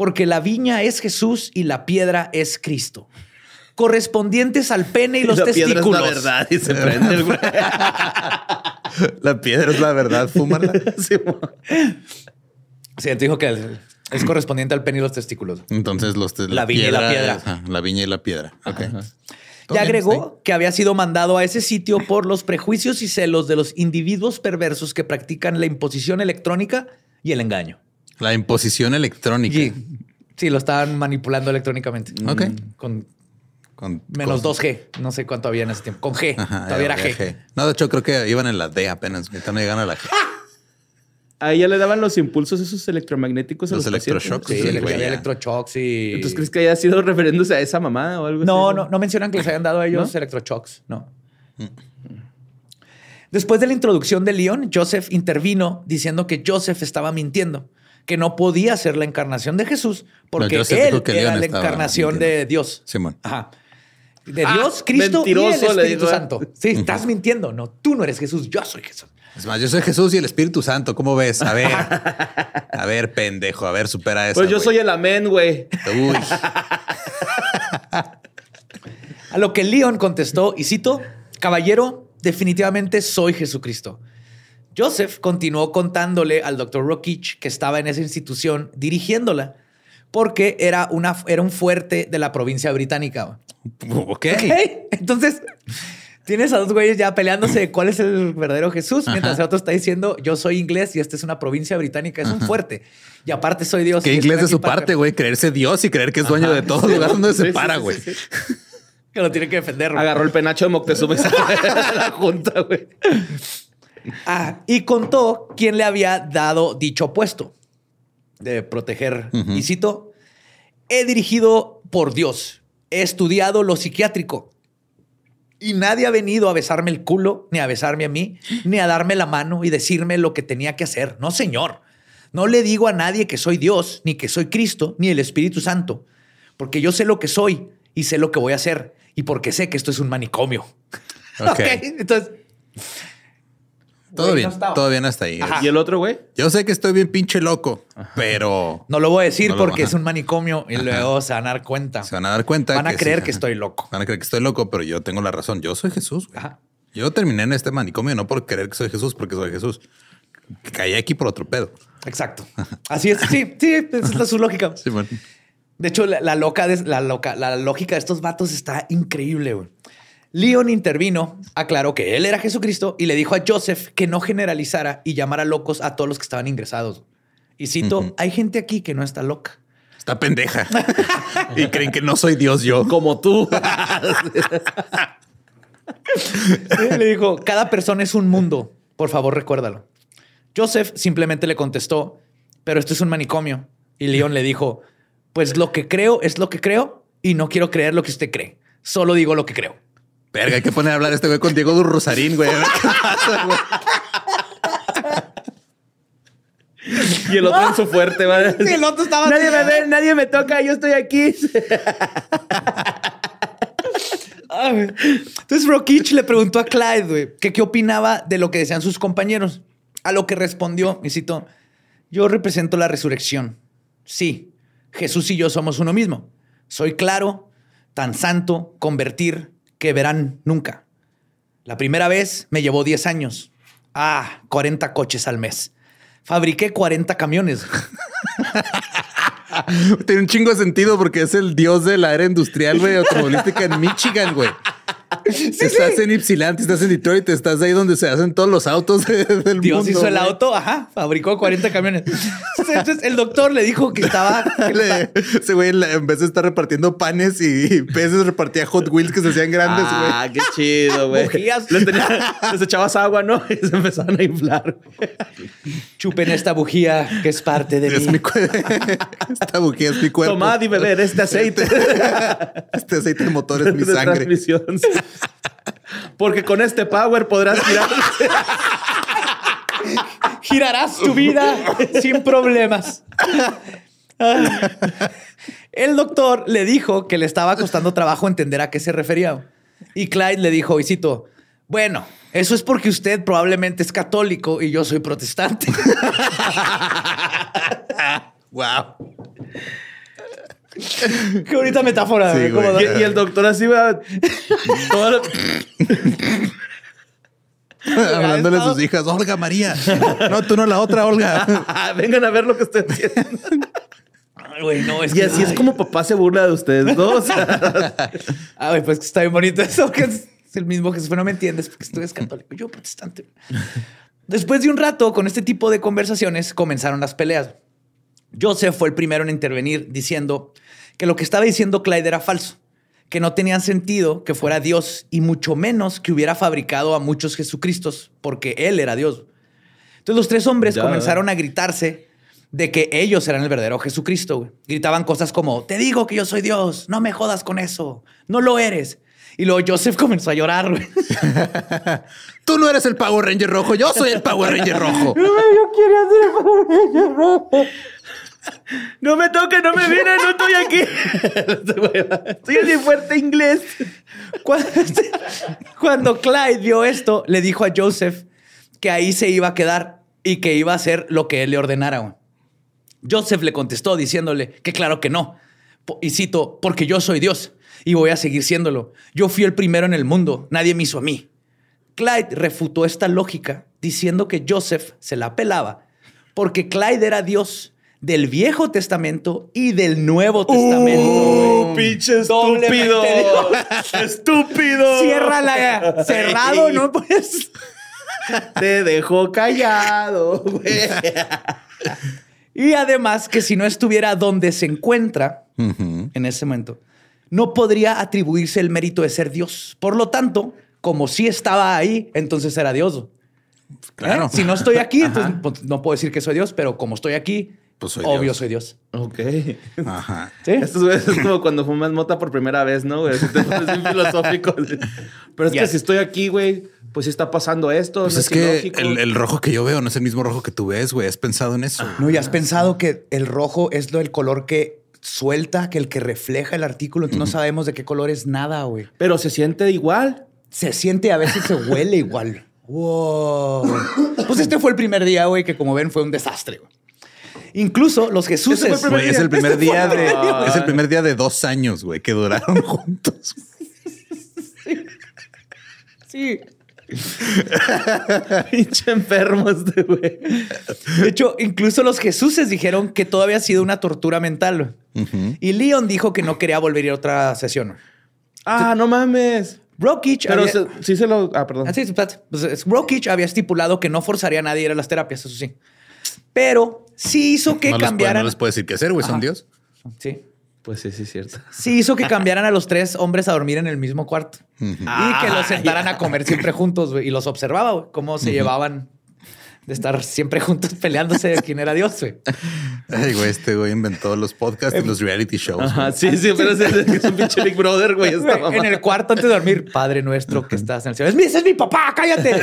porque la viña es Jesús y la piedra es Cristo. Correspondientes al pene y los la testículos. Piedra es la verdad y se prende el La piedra es la verdad, fúmala. sí, sí, él dijo que es correspondiente al pene y los testículos. Entonces, los la, viña y la piedra. la viña y la piedra. Ok. Ya agregó que había sido mandado a ese sitio por los prejuicios y celos de los individuos perversos que practican la imposición electrónica y el engaño. La imposición electrónica. Sí, lo estaban manipulando electrónicamente. Ok. Con, menos 2G. No sé cuánto había en ese tiempo. Con G. Todavía era G. No, de hecho, creo que iban en la D apenas. Están llegando a la G. Ahí ya le daban los impulsos esos electromagnéticos. Los, electroshocks. Sí, electroshocks y... ¿Entonces crees que haya sido refiriéndose a esa mamá o algo no, así? No, no mencionan que les hayan dado a ellos electroshocks. No. Mm. Después de la introducción de Leon, Joseph intervino diciendo que Joseph estaba mintiendo que no podía ser la encarnación de Jesús porque él era la encarnación de Dios. Simón. Ajá. De Dios, ah, Cristo y el Espíritu Santo. Sí, estás mintiendo. No, tú no eres Jesús, yo soy Jesús. Es más, yo soy Jesús y el Espíritu Santo. ¿Cómo ves? A ver, a ver, pendejo, a ver, supera eso. Pues yo soy el amén, güey. Uy. a lo que León contestó, y cito, caballero, definitivamente soy Jesucristo. Joseph continuó contándole al doctor Rokich que estaba en esa institución dirigiéndola porque era, una, era un fuerte de la provincia británica. Ok. Entonces, tienes a dos güeyes ya peleándose de cuál es el verdadero Jesús, mientras el otro está diciendo, yo soy inglés y esta es una provincia británica, es un fuerte. Y aparte soy Dios. ¿Qué inglés de su parte, güey? Creerse Dios y creer que es dueño de todo lugar donde se para, güey. que lo tiene que defender. Agarró el penacho de Moctezuma la junta, güey. Ah, y contó quién le había dado dicho puesto de proteger. Y cito, he dirigido por Dios, he estudiado lo psiquiátrico y nadie ha venido a besarme el culo, ni a besarme a mí, ni a darme la mano y decirme lo que tenía que hacer. No, señor. No le digo a nadie que soy Dios, ni que soy Cristo, ni el Espíritu Santo, porque yo sé lo que soy y sé lo que voy a hacer, y porque sé que esto es un manicomio. Ok. Ok, entonces... Todo Güey, bien, no estaba. todo bien hasta ahí. Ajá. ¿Y el otro, güey? Yo sé que estoy bien pinche loco, pero No lo voy a decir No porque es un manicomio y luego se van a dar cuenta. se van a dar cuenta. Van a creer que estoy loco. Van a creer que estoy loco, pero yo tengo la razón. Yo soy Jesús. güey. Yo terminé en este manicomio no por creer que soy Jesús, porque soy Jesús. Caí aquí por otro pedo. Exacto. Así es. Sí, sí, esa es la- su lógica. Sí, bueno. De hecho, la, la loca de- la, loca, la lógica de estos vatos está increíble. güey. Leon intervino, aclaró que él era Jesucristo y le dijo a Joseph que no generalizara y llamara locos a todos los que estaban ingresados. Y cito, hay gente aquí que no está loca. Está pendeja. y creen que no soy Dios yo. Como tú. le dijo, cada persona es un mundo. Por favor, recuérdalo. Joseph simplemente le contestó, pero esto es un manicomio. Y Leon le dijo, pues lo que creo es lo que creo y no quiero creer lo que usted cree. Solo digo lo que creo. Verga, hay que poner a hablar este güey con Diego Rosarín, güey. A ver qué pasa, güey. y el otro en su fuerte, va. Sí, el otro estaba Nadie me ve, nadie me toca, yo estoy aquí. Entonces Rokich le preguntó a Clyde güey, que qué opinaba de lo que decían sus compañeros. A lo que respondió, y cito, yo represento la resurrección. Sí, Jesús y yo somos uno mismo. Soy claro, tan santo, convertir, que verán nunca. La primera vez me llevó 10 años. Ah, 40 coches al mes. Fabriqué 40 camiones. Tiene un chingo de sentido porque es el dios de la era industrial, güey, automovilística en Michigan, güey. estás en Ypsilanti, estás en Detroit, estás ahí donde se hacen todos los autos de- del Dios mundo. hizo el güey. auto, ajá, fabricó 40 camiones. Entonces el doctor le dijo que estaba... que le Ese güey, en vez de estar repartiendo panes y peces, repartía Hot Wheels que se hacían grandes, güey. Ah, qué chido, güey. Bujías. Les, tenía- les echabas agua, ¿no? Y se empezaban a inflar. Chupen esta bujía que es parte de Es mí. mi Esta bujía es mi cuerpo. Tomad y beber este aceite. Este aceite de motor es mi de sangre. transmisión. Porque con este power podrás tirar. Girarás tu vida sin problemas. El doctor le dijo que le estaba costando trabajo entender a qué se refería. Y Clyde le dijo, y cito, bueno, eso es porque usted probablemente es católico y yo soy protestante. Wow. Qué bonita metáfora. Sí, ¿eh? güey. Como- Y, y el doctor así va. toda la- Hablándole a sus hijas, Olga María. No, tú no la otra, Olga. Vengan a ver lo que estoy haciendo. Ay, güey, no, es Y que- así es como papá se burla de ustedes dos. Ah, güey, pues que está bien bonito eso, que es el mismo Jesús, no me entiendes porque tú eres católico, yo protestante. Después de un rato con este tipo de conversaciones comenzaron las peleas. Joseph fue el primero en intervenir diciendo que lo que estaba diciendo Clyde era falso, que no tenía sentido que fuera Dios y mucho menos que hubiera fabricado a muchos Jesucristos porque él era Dios. Entonces los tres hombres Ya. comenzaron a gritarse de que ellos eran el verdadero Jesucristo. güey. Gritaban cosas como, te digo que yo soy Dios, no me jodas con eso, no lo eres. Y luego Joseph comenzó a llorar. güey. Tú no eres el Power Ranger rojo, yo soy el Power Ranger rojo. No me toque, no me viene, no estoy aquí. En mi fuerte inglés. Cuando, Clyde vio esto, le dijo a Joseph que ahí se iba a quedar y que iba a hacer lo que él le ordenara. Joseph le contestó diciéndole que claro que no. Y cito, porque yo soy Dios y voy a seguir siéndolo. Yo fui el primero en el mundo, nadie me hizo a mí. Clyde refutó esta lógica diciendo que Joseph se la pelaba porque Clyde era Dios del Viejo Testamento y del Nuevo Testamento. Uh, pinche estúpido. Estúpido. Cierra la cerrado, ¿no? Pues. Te dejó callado, güey. Y además que si no estuviera donde se encuentra en ese momento, no podría atribuirse el mérito de ser Dios. Por lo tanto, como si estaba ahí, entonces era Dios. Claro. ¿Eh? Si no estoy aquí, entonces pues, no puedo decir que soy Dios, pero como estoy aquí, pues soy Obvio, Dios. soy Dios. Ok. Ajá. ¿Sí? Estos güeyes es como cuando fumas mota por primera vez, ¿no, güey? Pones bien filosófico. Pero es que si estoy aquí, güey, pues sí está pasando esto. Pues no es que el, el rojo que yo veo no es el mismo rojo que tú ves, güey. ¿Has pensado en eso? No, y has pensado que el rojo es lo el color que suelta, que el que refleja el artículo. Entonces no sabemos de qué color es nada, güey. Pero se siente igual. Se siente, a veces se huele igual. Wow. Pues este fue el primer día, güey, que como ven fue un desastre. güey. Incluso los Jesús. Es el primer día de es el primer día de dos años, güey, que duraron juntos. Sí. Pinche enfermo este, güey. De hecho, incluso los Jesuses dijeron que todo había sido una tortura mental. Y Leon dijo que no quería volver a ir a otra sesión. Ah, no mames. Brokich Pero había- se- sí se lo. Ah, perdón. Ah, sí. Pues, es- Brokich había estipulado que no forzaría a nadie a ir a las terapias, eso sí. Pero sí hizo que no, les puede, cambiaran. no les puede decir qué hacer, güey. Son. Dios. Sí. Pues sí, sí, es cierto. Sí hizo que cambiaran a los tres hombres a dormir en el mismo cuarto. Y que los sentaran a comer siempre juntos, güey. Y los observaba, güey, cómo se llevaban de estar siempre juntos peleándose de quién era Dios, güey. Ay, güey, este güey inventó los podcasts y los reality shows. Ajá, sí, sí, pero es, es un pinche Big Brother, güey. esta Güey. En el cuarto antes de dormir, Padre nuestro que estás en el cielo. Es mi, ese es mi papá, cállate.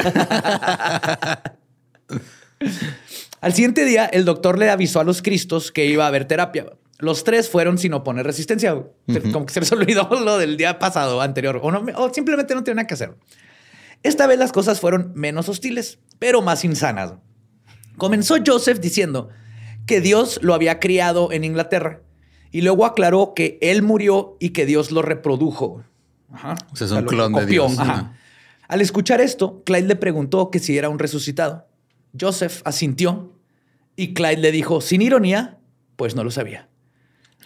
Al siguiente día, el doctor le avisó a los cristos que iba a haber terapia. Los tres fueron sin oponer resistencia. Como que se les olvidó lo del día pasado, anterior, o, no, o simplemente no tenían nada que hacer. Esta vez las cosas fueron menos hostiles, pero más insanas. Comenzó Joseph diciendo que Dios lo había criado en Inglaterra y luego aclaró que él murió y que Dios lo reprodujo. Ajá. O sea, es un lo clon de. Dios. Ajá. Al escuchar esto, Clyde le preguntó que si era un resucitado. Joseph asintió y Clyde le dijo, sin ironía, pues no lo sabía.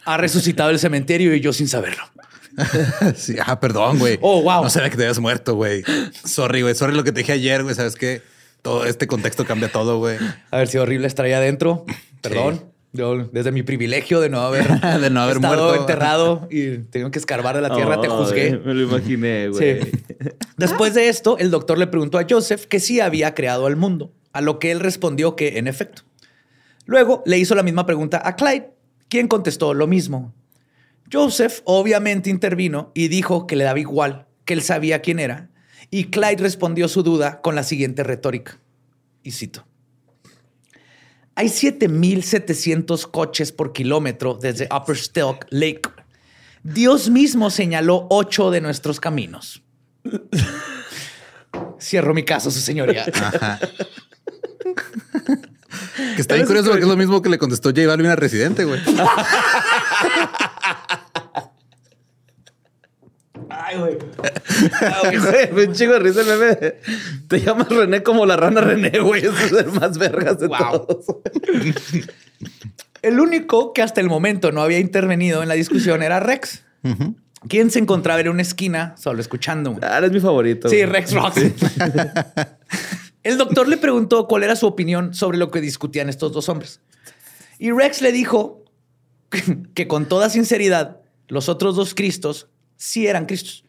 Ha resucitado el cementerio y yo sin saberlo. Sí, ah, perdón, güey. Oh, wow. No sabía que te habías muerto, güey. Sorry, güey. Sorry lo que te dije ayer, güey. Sabes que todo este contexto cambia todo, güey. Haber sido horrible estar ahí adentro. Perdón. Yo, desde mi privilegio de no haber, De no haber estado muerto. enterrado y tengo que escarbar de la tierra, te juzgué. Me lo imaginé, güey. Sí. Después de esto, el doctor le preguntó a Joseph que sí había creado al mundo, a lo que él respondió que en efecto. Luego le hizo la misma pregunta a Clyde, quien contestó lo mismo. Joseph obviamente intervino y dijo que le daba igual, que él sabía quién era, y Clyde respondió su duda con la siguiente retórica. Y cito. Hay 7.700 coches por kilómetro desde Upper Stelk Lake. Dios mismo señaló ocho de nuestros caminos. Cierro mi caso, su señoría. Ajá. que está bien curioso porque es lo mismo que le contestó J Balvin a Residente, güey. Ay, güey. Un chingo de risa el meme. Te llamas René como la rana René, güey. Ese es el más vergas de Wow. todos. El único que hasta el momento no había intervenido en la discusión era Rex, quien se encontraba en una esquina solo escuchando. Ah, eres mi favorito. Sí, güey. Rex Rock. El doctor le preguntó cuál era su opinión sobre lo que discutían estos dos hombres. Y Rex le dijo que con toda sinceridad, los otros dos Cristos sí eran Cristos,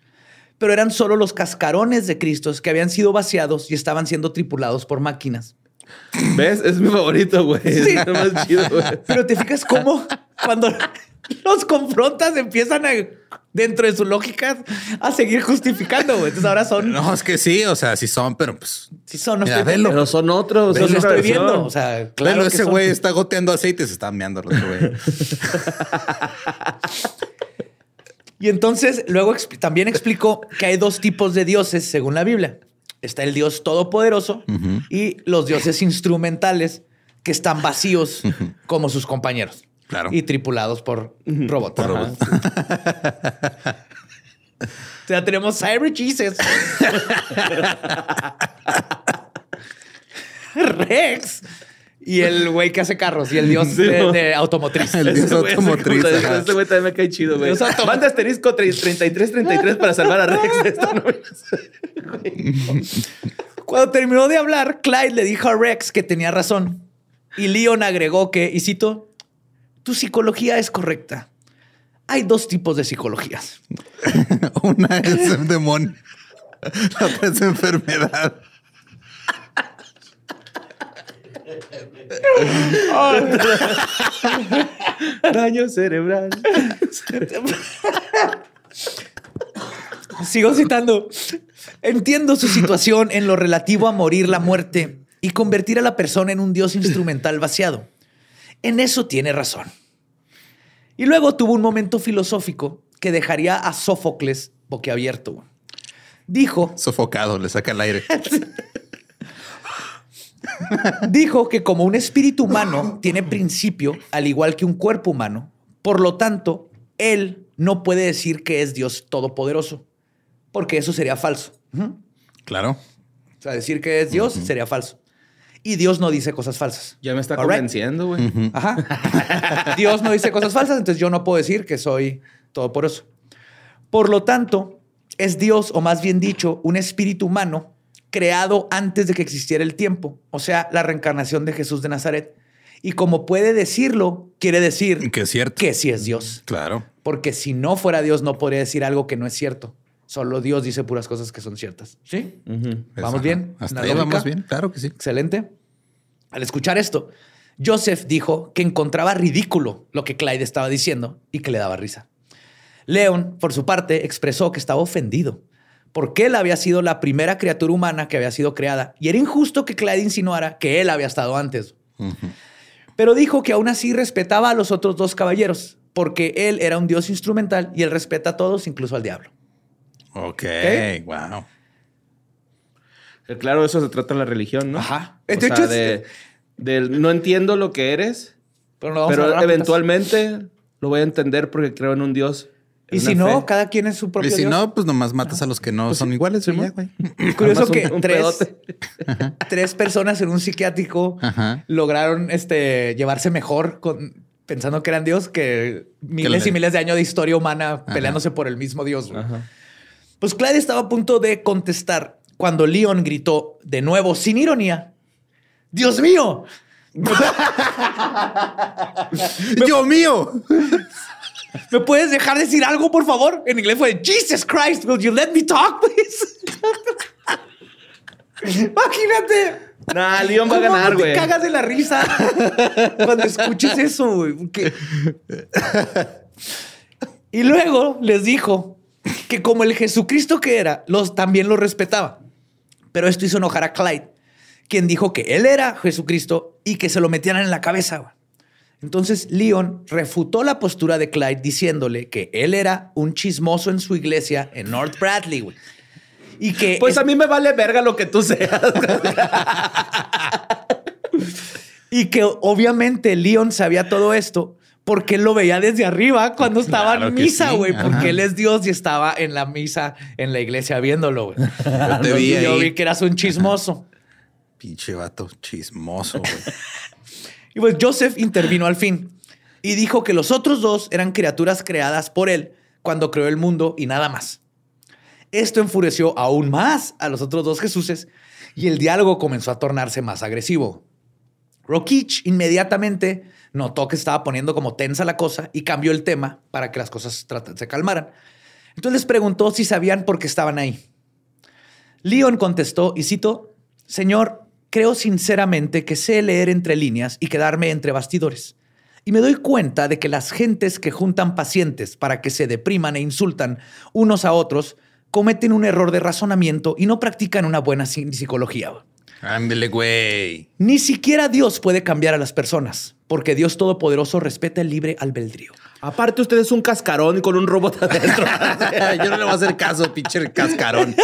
pero eran solo los cascarones de Cristos que habían sido vaciados y estaban siendo tripulados por máquinas. ¿Ves? Es mi favorito, güey. Es el más chido, güey. Pero te fijas cómo cuando los confrontas empiezan a, dentro de su lógica, a seguir justificando. güey. Entonces ahora son, No, es que sí, o sea, sí son, pero pues. sí son, no Mira, estoy velo. Pero son otros. Los estoy versión. viendo. O sea, claro. Velo, ese son. güey está goteando aceite, se está meando el otro güey. Y entonces luego también explicó que hay dos tipos de dioses según la Biblia. Está el Dios todopoderoso y los dioses instrumentales que están vacíos como sus compañeros. Claro. Y tripulados por robots. Por robots. O sea, tenemos Cyber Jesus. Rex. Y el güey que hace carros y el dios Sí, de, de automotriz. El dios automotriz. Ese güey también me cae chido, güey. Manda asterisco 3333 para salvar a Rex de esta novela. Cuando terminó de hablar, Clyde le dijo a Rex que tenía razón. Y Leon agregó que, y cito, tu psicología es correcta. Hay dos tipos de psicologías. Una es un demonio. La otra es enfermedad. Daño cerebral. Sigo citando. Entiendo su situación en lo relativo a morir la muerte y convertir a la persona en un dios instrumental vaciado. En eso tiene razón. Y luego tuvo un momento filosófico que dejaría a Sófocles boquiabierto. Dijo. Sofocado, le saca el aire. dijo que como un espíritu humano tiene principio, al igual que un cuerpo humano, por lo tanto, él no puede decir que es Dios todopoderoso, porque eso sería falso. Claro. O sea, decir que es Dios sería falso. Y Dios no dice cosas falsas. Ya me está convenciendo, güey. Ajá. Dios no dice cosas falsas, entonces yo no puedo decir que soy todopoderoso. Por lo tanto, es Dios, o más bien dicho, un espíritu humano creado antes de que existiera el tiempo, o sea, la reencarnación de Jesús de Nazaret. Y como puede decirlo, quiere decir que es cierto. Que sí es Dios. Claro. Porque si no fuera Dios, no podría decir algo que no es cierto. Solo Dios dice puras cosas que son ciertas. ¿Sí? ¿Vamos bien? Hasta ahí vamos bien, claro que sí. Excelente. Al escuchar esto, Joseph dijo que encontraba ridículo lo que Clyde estaba diciendo y que le daba risa. Leon, por su parte, expresó que estaba ofendido porque él había sido la primera criatura humana que había sido creada y era injusto que Clyde insinuara que él había estado antes. Pero dijo que aún así respetaba a los otros dos caballeros porque él era un dios instrumental y él respeta a todos, incluso al diablo. Ok, wow. Claro, eso se trata de la religión, ¿no? Ajá. O sea, de, no entiendo lo que eres, pero eventualmente lo voy a entender porque creo en un Dios y si no, cada quien es su propio Y si no, pues nomás matas a los que no pues son iguales. Sí, Curioso que tres, personas en un psiquiátrico lograron este, llevarse mejor con, pensando que eran Dios que miles y miles de años de historia humana peleándose por el mismo Dios. Pues Clyde estaba a punto de contestar cuando Leon gritó de nuevo, sin ironía, ¡Dios mío! ¡Dios mío! ¿Me puedes dejar decir algo, por favor? En inglés fue Jesus Christ, will you let me talk, please? Imagínate. Nah, Leon va a ganar, güey. te cagas de la risa cuando escuches eso, güey. Y luego les dijo que como el Jesucristo que era, los, también lo respetaba. Pero esto hizo enojar a Clyde, quien dijo que él era Jesucristo y que se lo metieran en la cabeza. Güey. Entonces Leon refutó la postura de Clyde diciéndole que él era un chismoso en su iglesia en North Bradley, Y que pues a mí me vale verga lo que tú seas. y que obviamente Leon sabía todo esto porque él lo veía desde arriba cuando estaba en misa, güey, porque él es Dios y estaba en la misa en la iglesia viéndolo, güey. Yo, vi, yo vi que eras un chismoso. Pinche vato chismoso, güey. Y pues Joseph intervino al fin y dijo que los otros dos eran criaturas creadas por él cuando creó el mundo y nada más. Esto enfureció aún más a los otros dos Jesuses y el diálogo comenzó a tornarse más agresivo. Rokich inmediatamente notó que estaba poniendo como tensa la cosa y cambió el tema para que las cosas se calmaran. Entonces les preguntó si sabían por qué estaban ahí. Leon contestó, y cito, Señor, creo sinceramente que sé leer entre líneas y quedarme entre bastidores. Y me doy cuenta de que las gentes que juntan pacientes para que se depriman e insultan unos a otros cometen un error de razonamiento y no practican una buena psicología. Ándele, güey. Ni siquiera Dios puede cambiar a las personas, porque Dios Todopoderoso respeta el libre albedrío. Aparte, usted es un cascarón con un robot adentro. Yo no le voy a hacer caso, pinche cascarón.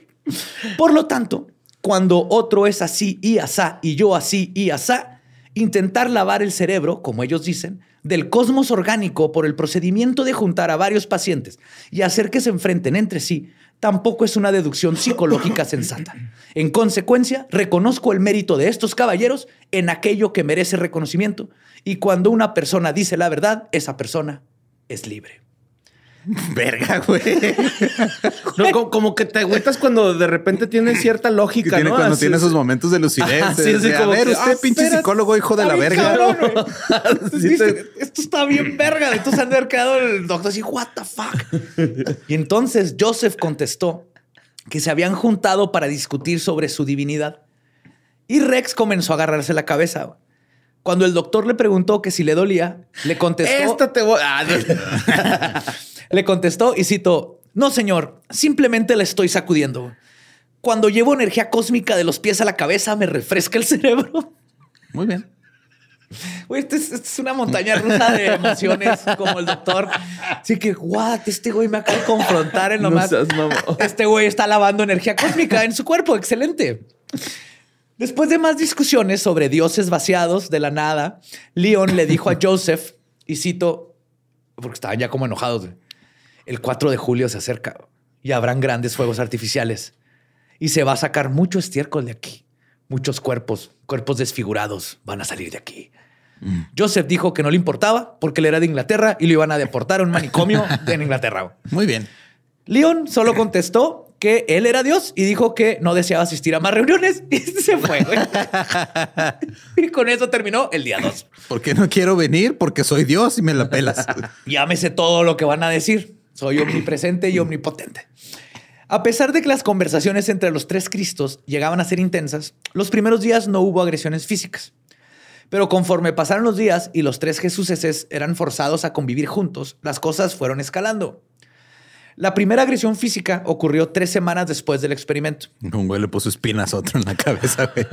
Por lo tanto, cuando otro es así y asá y yo así y asá, intentar lavar el cerebro, como ellos dicen, del cosmos orgánico por el procedimiento de juntar a varios pacientes y hacer que se enfrenten entre sí, tampoco es una deducción psicológica sensata. En consecuencia, reconozco el mérito de estos caballeros en aquello que merece reconocimiento y cuando una persona dice la verdad, esa persona es libre. Verga, güey. No, como, que te agüitas cuando de repente tiene cierta lógica, tiene Cuando tiene esos momentos de lucidez. sí, sí, como a ver, usted, ah, pinche psicólogo, hijo de la verga. Esto está bien verga. Entonces han de haber quedado el doctor así, what the fuck. Y entonces Joseph contestó que se habían juntado para discutir sobre su divinidad Y Rex comenzó a agarrarse la cabeza. Cuando el doctor le preguntó que si le dolía, le contestó. Esta te voy. Ah, no. Le contestó y cito: No, señor, simplemente le estoy sacudiendo. Cuando llevo energía cósmica de los pies a la cabeza, me refresca el cerebro. Muy bien. Güey, esto es, esto es una montaña rusa de emociones como el doctor. Así que, what, este güey me acaba de confrontar en lo No más. seas. Este güey está lavando energía cósmica en su cuerpo. Excelente. Después de más discusiones sobre dioses vaciados de la nada, Leon le dijo a Joseph, y cito, porque estaban ya como enojados, el 4 de julio se acerca y habrán grandes fuegos artificiales y se va a sacar mucho estiércol de aquí. Muchos cuerpos, cuerpos desfigurados van a salir de aquí. Joseph dijo que no le importaba porque él era de Inglaterra y lo iban a deportar a un manicomio en Inglaterra. Muy bien. Leon solo contestó que él era Dios y dijo que no deseaba asistir a más reuniones y se fue. güey. y con eso terminó el día 2. ¿Por qué no quiero venir? Porque soy Dios y me la pelas. Llámese todo lo que van a decir. Soy omnipresente y omnipotente. A pesar de que las conversaciones entre los tres Cristos llegaban a ser intensas, los primeros días no hubo agresiones físicas. Pero conforme pasaron los días y los tres Jesuses eran forzados a convivir juntos, las cosas fueron escalando. La primera agresión física ocurrió tres semanas después del experimento. Un güey le puso espinas a otro en la cabeza, güey.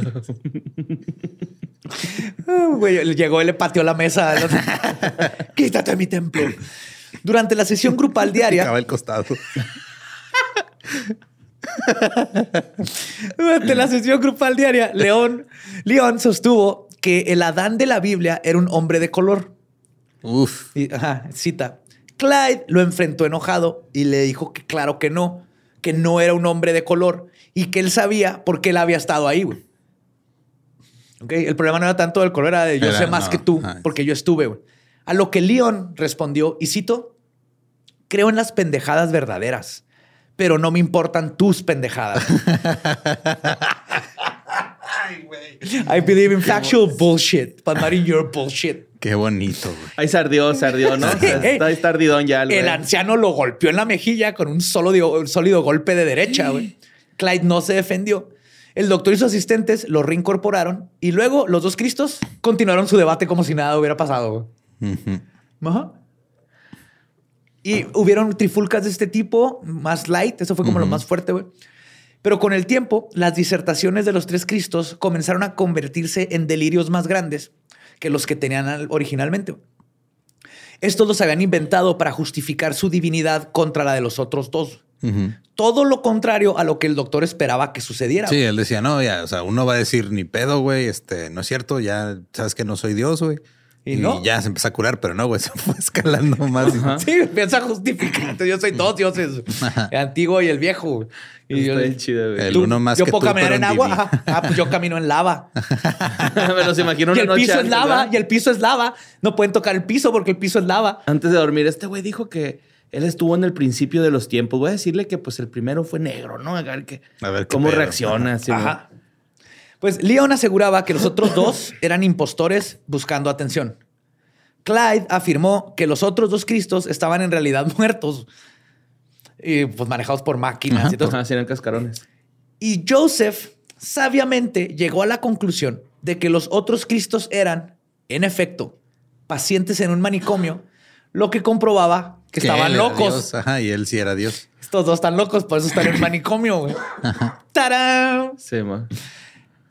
Ah, güey, llegó y le pateó la mesa. Quítate de mi templo. Durante la sesión grupal diaria, Picaba el costado. Durante la sesión grupal diaria, León, León sostuvo que el Adán de la Biblia era un hombre de color. Uf. Y, ajá, cita. Clyde lo enfrentó enojado y le dijo que claro que no, que no era un hombre de color y que él sabía por qué él había estado ahí, güey. Ok, El problema no era tanto del color, era de yo Era, sé más no, que tú, porque yo estuve, güey. A lo que León respondió, y cito, creo en las pendejadas verdaderas, pero no me importan tus pendejadas. I believe in factual bullshit, but not in your bullshit. Qué bonito, güey. Ahí se ardió, se ardió, ¿no? Sí, está, ahí está ardidón ya. El anciano lo golpeó en la mejilla con un sólido, sólido golpe de derecha, güey. Clyde no se defendió. El doctor y sus asistentes lo reincorporaron y luego los dos cristos continuaron su debate como si nada hubiera pasado. güey. Ajá. Y hubieron trifulcas de este tipo, más light, eso fue como lo más fuerte, güey. Pero con el tiempo, las disertaciones de los tres Cristos comenzaron a convertirse en delirios más grandes que los que tenían al- originalmente. Estos los habían inventado para justificar su divinidad contra la de los otros dos. Todo lo contrario a lo que el doctor esperaba que sucediera. Sí, él decía, no, ya, o sea, uno va a decir ni pedo, güey, este, no es cierto, ya sabes que no soy Dios, güey. Y no. ya se empezó a curar, pero no, güey, se fue escalando más. Sí, empieza a justificar. Yo soy dos dioses, el antiguo y el viejo. Y yo- bien chido, güey. El uno más yo que puedo tú, caminar en agua. Ajá. Ah, pues yo camino en lava. Me los imagino y el noche piso es lava. ¿verdad? Y el piso es lava. No pueden tocar el piso porque el piso es lava. Antes de dormir, este güey dijo que él estuvo en el principio de los tiempos. Voy a decirle que pues el primero fue negro, ¿no? A ver, qué, A ver qué cómo pedo. reacciona. Ajá. Pues Leon aseguraba que los otros dos eran impostores buscando atención. Clyde afirmó que los otros dos Cristos estaban en realidad muertos y pues manejados por máquinas y todo. Ajá, eran cascarones. Y Joseph sabiamente llegó a la conclusión de que los otros Cristos eran, en efecto, pacientes en un manicomio, lo que comprobaba que, Que estaban locos. Ajá, y él sí era Dios. Estos dos están locos, por eso están en un manicomio, güey. ¡Tarán! Sí, ma.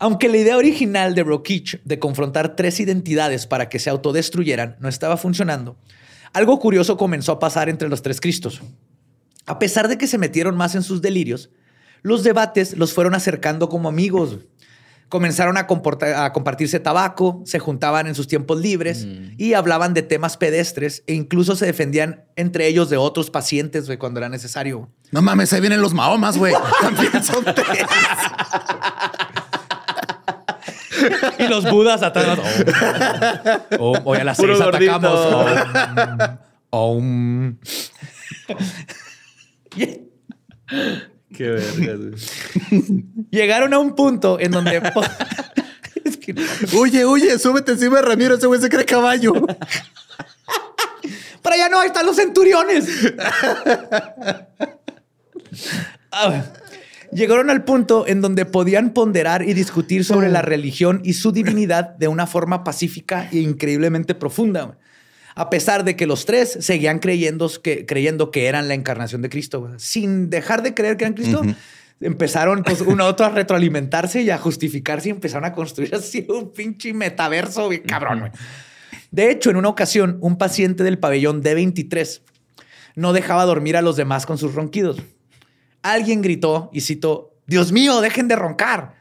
Aunque la idea original de Rokich de confrontar tres identidades para que se autodestruyeran no estaba funcionando, algo curioso comenzó a pasar entre los tres Cristos. A pesar de que se metieron más en sus delirios, los debates los fueron acercando como amigos. Comenzaron a, a compartirse tabaco, se juntaban en sus tiempos libres y hablaban de temas pedestres e incluso se defendían entre ellos de otros pacientes güey, cuando era necesario. No mames, ahí vienen los mahomas, güey. También son tres. Y los budas atrás. Oh, oh, hoy a las Puro seis gordito. atacamos. Oh, um. Qué verga, güey. Llegaron a un punto en donde. Es que no. Oye, oye, súbete encima de Ramiro, ese güey se cree caballo. Para allá no, ahí están los centuriones. Ah, Llegaron al punto en donde podían ponderar y discutir sobre la religión y su divinidad de una forma pacífica e increíblemente profunda. A pesar de que los tres seguían creyendo que, creyendo que eran la encarnación de Cristo, sin dejar de creer que eran Cristo, empezaron pues, uno a otro a retroalimentarse y a justificarse y empezaron a construir así un pinche metaverso, cabrón. De hecho, en una ocasión, un paciente del pabellón D23 no dejaba dormir a los demás con sus ronquidos. Alguien gritó, y citó, Dios mío, dejen de roncar.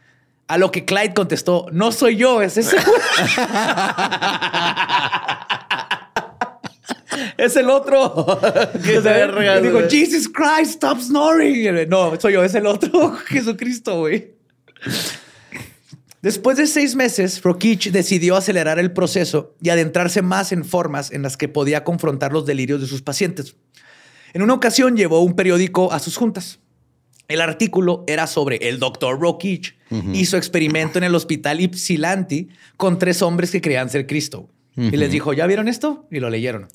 A lo que Clyde contestó, no soy yo, es ese. es el otro. digo, Jesus Christ, stop snoring. No, soy yo, es el otro. Jesucristo, güey. Después de seis meses, Rokich decidió acelerar el proceso y adentrarse más en formas en las que podía confrontar los delirios de sus pacientes. En una ocasión llevó un periódico a sus juntas. El artículo era sobre el doctor Rokich y su experimento en el hospital Ypsilanti con tres hombres que creían ser Cristo. Y les dijo, ¿ya vieron esto? Y lo leyeron.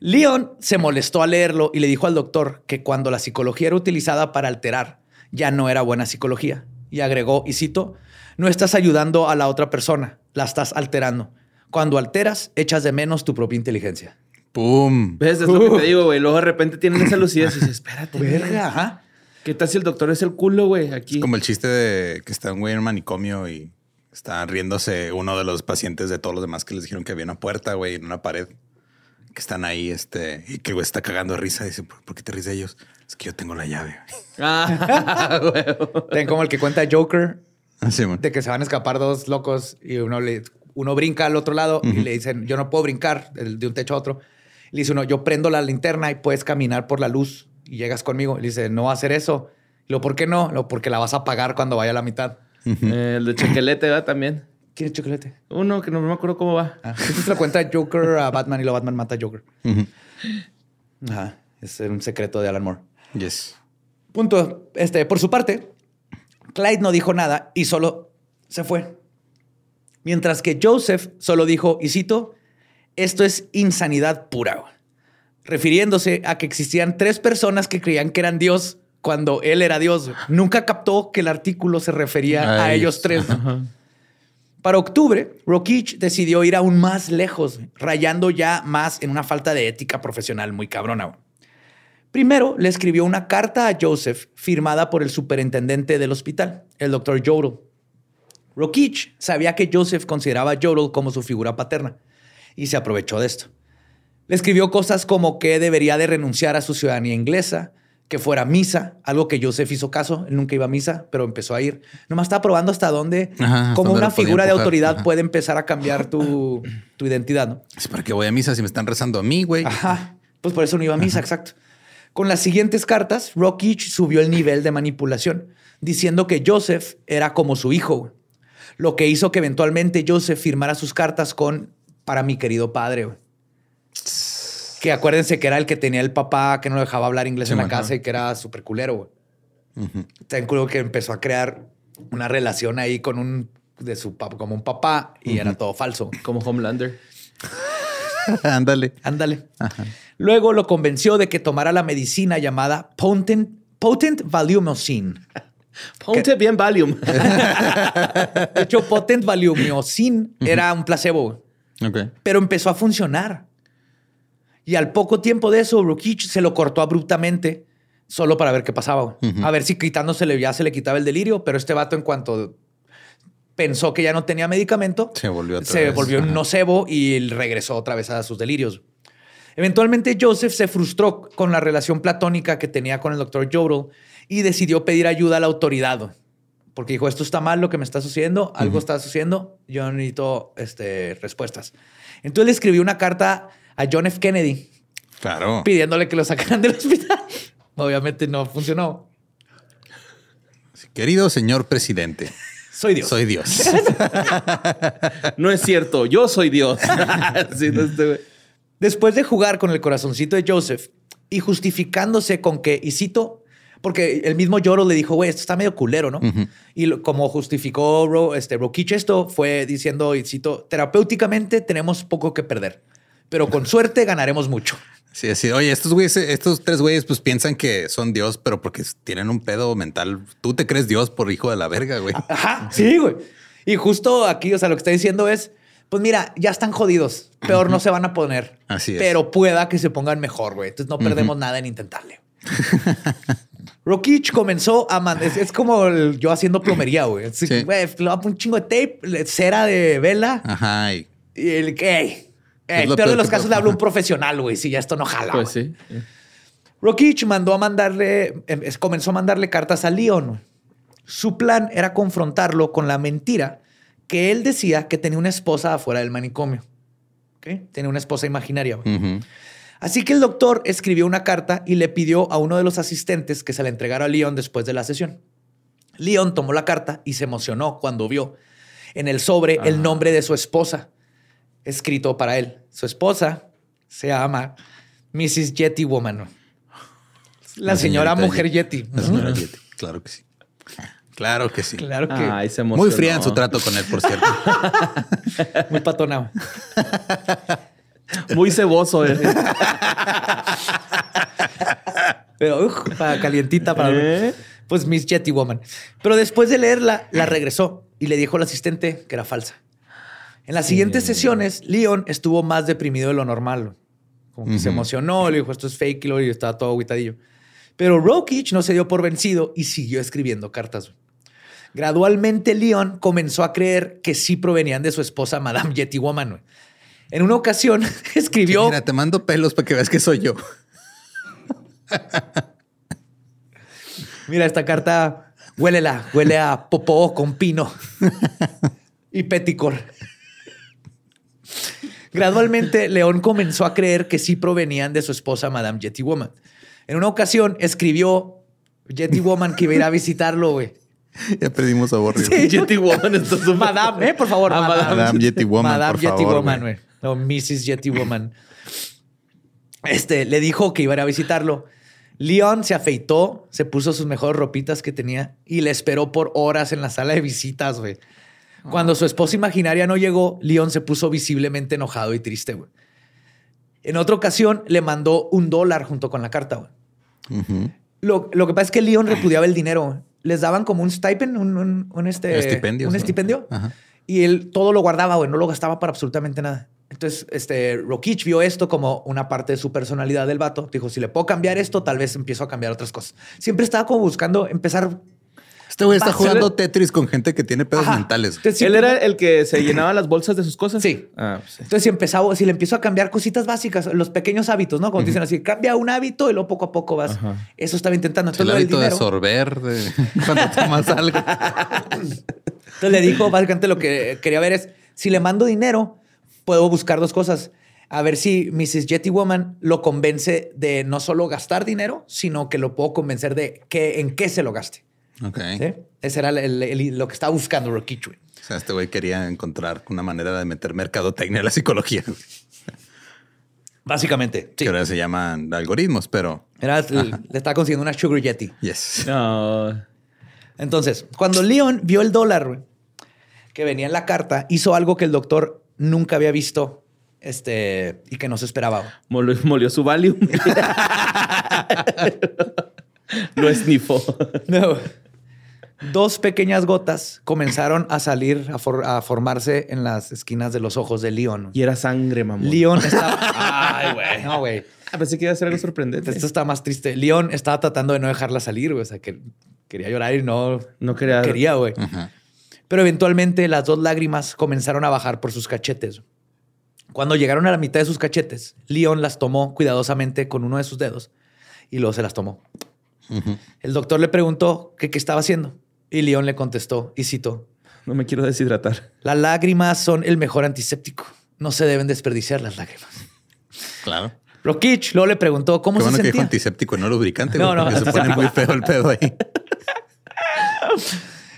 Leon se molestó al leerlo y le dijo al doctor que cuando la psicología era utilizada para alterar, ya no era buena psicología. Y agregó, y cito, no estás ayudando a la otra persona, la estás alterando. Cuando alteras, echas de menos tu propia inteligencia. ¡Pum! ¿Ves? Es lo que te digo, güey. Luego de repente tienen esa lucidez y dices, espérate. Verga, ajá. ¿Qué tal si el doctor es el culo, güey? Aquí. Es como el chiste de que está un güey en un manicomio y está riéndose uno de los pacientes de todos los demás que les dijeron que había una puerta, güey, en una pared. Que están ahí, este, y que güey está cagando de risa. Dice, ¿por qué te ríes de ellos? Es que yo tengo la llave. Ah, güey. como el que cuenta Joker de que se van a escapar dos locos y uno, le, uno brinca al otro lado y le dicen, yo no puedo brincar de un techo a otro. le dice uno, yo prendo la linterna y puedes caminar por la luz y llegas conmigo. le dice, no va a hacer eso. Y lo, ¿por qué no? Lo, porque la vas a apagar cuando vaya a la mitad. Eh, el de Chocolete va también. ¿Quién es Chocolete? Uno que no me acuerdo cómo va. Ah, se lo cuenta Joker a Batman y lo Batman mata a Joker. Ajá. Es un secreto de Alan Moore. Yes. Punto. Este, por su parte, Clyde no dijo nada y solo se fue. Mientras que Joseph solo dijo, y cito, esto es insanidad pura, refiriéndose a que existían tres personas que creían que eran Dios cuando él era Dios. Nunca captó que el artículo se refería a ellos tres. Para octubre, Rokich decidió ir aún más lejos, rayando ya más en una falta de ética profesional muy cabrona. Primero, le escribió una carta a Joseph firmada por el superintendente del hospital, el doctor Jodel. Rokich sabía que Joseph consideraba a Jodel como su figura paterna y se aprovechó de esto. Le escribió cosas como que debería de renunciar a su ciudadanía inglesa, que fuera a misa, algo que Joseph hizo caso, él nunca iba a misa, pero empezó a ir. Nomás estaba probando hasta dónde, como una figura de autoridad puede empezar a cambiar tu, identidad, ¿no? Es para que voy a misa si me están rezando a mí, güey. Ajá. Pues por eso no iba a misa, exacto. Con las siguientes cartas, Rockich subió el nivel de manipulación, diciendo que Joseph era como su hijo, lo que hizo que eventualmente Joseph firmara sus cartas con para mi querido padre. Que acuérdense que era el que tenía el papá que no dejaba hablar inglés en la casa y que era súper culero. Ten culo que empezó a crear una relación ahí con un de su papá, como un papá, y era todo falso. Como Homelander. Ándale. Ándale. Luego lo convenció de que tomara la medicina llamada Potent, Potent Valiumocin. Potent bien Valium. de hecho, Potent Valiumocin era un placebo. Pero empezó a funcionar. Y al poco tiempo de eso, Rukich se lo cortó abruptamente solo para ver qué pasaba. A ver si quitándosele ya se le quitaba el delirio, pero este vato en cuanto pensó que ya no tenía medicamento, se volvió, se volvió un nocebo y regresó otra vez a sus delirios. Eventualmente Joseph se frustró con la relación platónica que tenía con el doctor Jodel y decidió pedir ayuda a la autoridad. Porque dijo, esto está mal lo que me está sucediendo, algo está sucediendo, yo necesito este, respuestas. Entonces le escribió una carta a John F. Kennedy. Claro. Pidiéndole que lo sacaran del hospital. Obviamente no funcionó. Querido señor presidente. Soy Dios. Soy Dios. no es cierto, yo soy Dios. Después de jugar con el corazoncito de Joseph y justificándose con que, y cito, porque el mismo Lloro le dijo, güey, esto está medio culero, ¿no? Y como justificó Ro, este, Rokich esto, fue diciendo, y cito, terapéuticamente tenemos poco que perder, pero con suerte ganaremos mucho. Sí, así. Oye, estos güeyes, estos tres güeyes, pues piensan que son Dios, pero porque tienen un pedo mental. Tú te crees Dios por hijo de la verga, güey. Ajá, sí, güey. Y justo aquí, o sea, lo que está diciendo es, pues mira, ya están jodidos. Peor no se van a poner. Así es. Pero pueda que se pongan mejor, güey. Entonces no perdemos nada en intentarle. Rokich comenzó a mandar. Es, es como el- yo haciendo plomería, güey. Sí. güey, le voy a poner un chingo de tape, cera de vela Ajá. Y y el que. Ey, lo peor de los casos le hablo a un profesional, güey. Si ya esto no jala. Pues sí. Rokich mandó a mandarle, em, comenzó a mandarle cartas a Leon. Su plan era confrontarlo con la mentira que él decía que tenía una esposa afuera del manicomio. ¿Ok? Tenía una esposa imaginaria. Así que el doctor escribió una carta y le pidió a uno de los asistentes que se la entregara a Leon después de la sesión. Leon tomó la carta y se emocionó cuando vio en el sobre el nombre de su esposa escrito para él. Su esposa se llama Mrs. Yeti Woman. La, La señora mujer Yeti. la señora Yeti. Claro que sí. Claro que sí. Claro que Ay, se Muy fría en su trato con él, por cierto. muy patonado. Muy ceboso. eh. Pero uf, para calientita para ¿Eh? pues Miss Yeti Woman. Pero después de leerla, la regresó y le dijo al asistente que era falsa. En las siguientes sesiones, Leon estuvo más deprimido de lo normal. Como que se emocionó, le dijo esto es fake y estaba todo aguitadillo. Pero Rokich no se dio por vencido y siguió escribiendo cartas. Gradualmente, Leon comenzó a creer que sí provenían de su esposa, Madame Yeti Woman. En una ocasión escribió. Mira, te mando pelos para que veas que soy yo. Mira, esta carta huélela, huele a popó con pino y peticor. Gradualmente, León comenzó a creer que sí provenían de su esposa, Madame Yeti Woman. En una ocasión escribió Yeti Woman que iba a ir a visitarlo, güey. Ya perdimos a. Sí. Woman Madame, eh, por favor. Ah, Madame, Madame Yeti Woman, Madame por Yeti favor, Woman, güey. No, Mrs. Yeti Woman. Este, le dijo que iba a ir a visitarlo. Leon se afeitó, se puso sus mejores ropitas que tenía y le esperó por horas en la sala de visitas, güey. Cuando su esposa imaginaria no llegó, Leon se puso visiblemente enojado y triste, güey. En otra ocasión le mandó un dólar junto con la carta, güey. Lo, lo que pasa es que Leon repudiaba el dinero. güey. Les daban como un stipend, un, un- un este, un estipendio. Ajá. Y él todo lo guardaba, güey, no lo gastaba para absolutamente nada. Entonces, este, Rokich vio esto como una parte de su personalidad del vato. Dijo, si le puedo cambiar esto, tal vez empiezo a cambiar otras cosas. Siempre estaba como buscando empezar... Este güey está jugando Tetris con gente que tiene pedos Ajá. mentales. Entonces, ¿Él era el que se llenaba las bolsas de sus cosas? Sí. Ah, pues sí. Entonces, si empezaba, si le empiezo a cambiar cositas básicas, los pequeños hábitos, ¿no? Como dicen así, cambia un hábito y luego poco a poco vas. Ajá. Eso estaba intentando. El Entonces, del hábito de sorber de cuando tomas algo. Entonces le dijo, básicamente lo que quería ver es, si le mando dinero, puedo buscar dos cosas. A ver si Mrs. Jetty Woman lo convence de no solo gastar dinero, sino que lo puedo convencer de que, en qué se lo gaste. Ok. ¿Sí? Ese era el- el- lo que estaba buscando Rocky Chui. O sea, este güey quería encontrar una manera de meter mercadotecnia a la psicología. Básicamente, sí. Que ahora se llaman algoritmos, pero Era, le estaba consiguiendo una Sugar Yeti. yes. No. Entonces, cuando Leon vio el dólar que venía en la carta, hizo algo que el doctor nunca había visto este, y que no se esperaba. Molió, molió su Valium. Lo esnifó. No. Dos pequeñas gotas comenzaron a salir, a, for- a formarse en las esquinas de los ojos de Leon. Y era sangre, mamón. Leon estaba. Ay, güey. No, güey. Ah, pensé que iba a ser algo sorprendente. Esto está más triste. Leon estaba tratando de no dejarla salir, güey. O sea, que quería llorar y no No quería. quería, güey. Pero eventualmente las dos lágrimas comenzaron a bajar por sus cachetes. Cuando llegaron a la mitad de sus cachetes, Leon las tomó cuidadosamente con uno de sus dedos y luego se las tomó. El doctor le preguntó que qué estaba haciendo y Leon le contestó y citó: No me quiero deshidratar. Las lágrimas son el mejor antiséptico. No se deben desperdiciar las lágrimas. Claro. Rokich luego le preguntó cómo Qué se bueno que dijo sentía. antiséptico no lubricante, No, no. porque se pone muy feo el pedo ahí.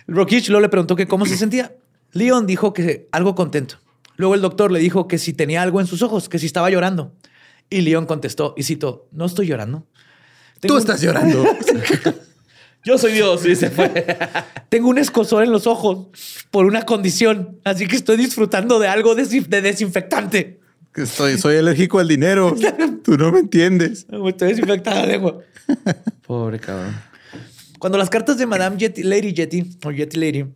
Rokich luego le preguntó que cómo se sentía. Leon dijo que algo contento. Luego el doctor le dijo que si tenía algo en sus ojos, que si estaba llorando. Y Leon contestó y citó, no estoy llorando. Tú un- estás llorando. Yo soy Dios. Y se fue. Tengo un escosor en los ojos por una condición, así que estoy disfrutando de algo de desinfectante. Estoy, soy alérgico al dinero. Tú no me entiendes. Estoy desinfectada la lengua. Pobre cabrón. Cuando las cartas de Madame Yeti, Lady Yeti o Yeti Lady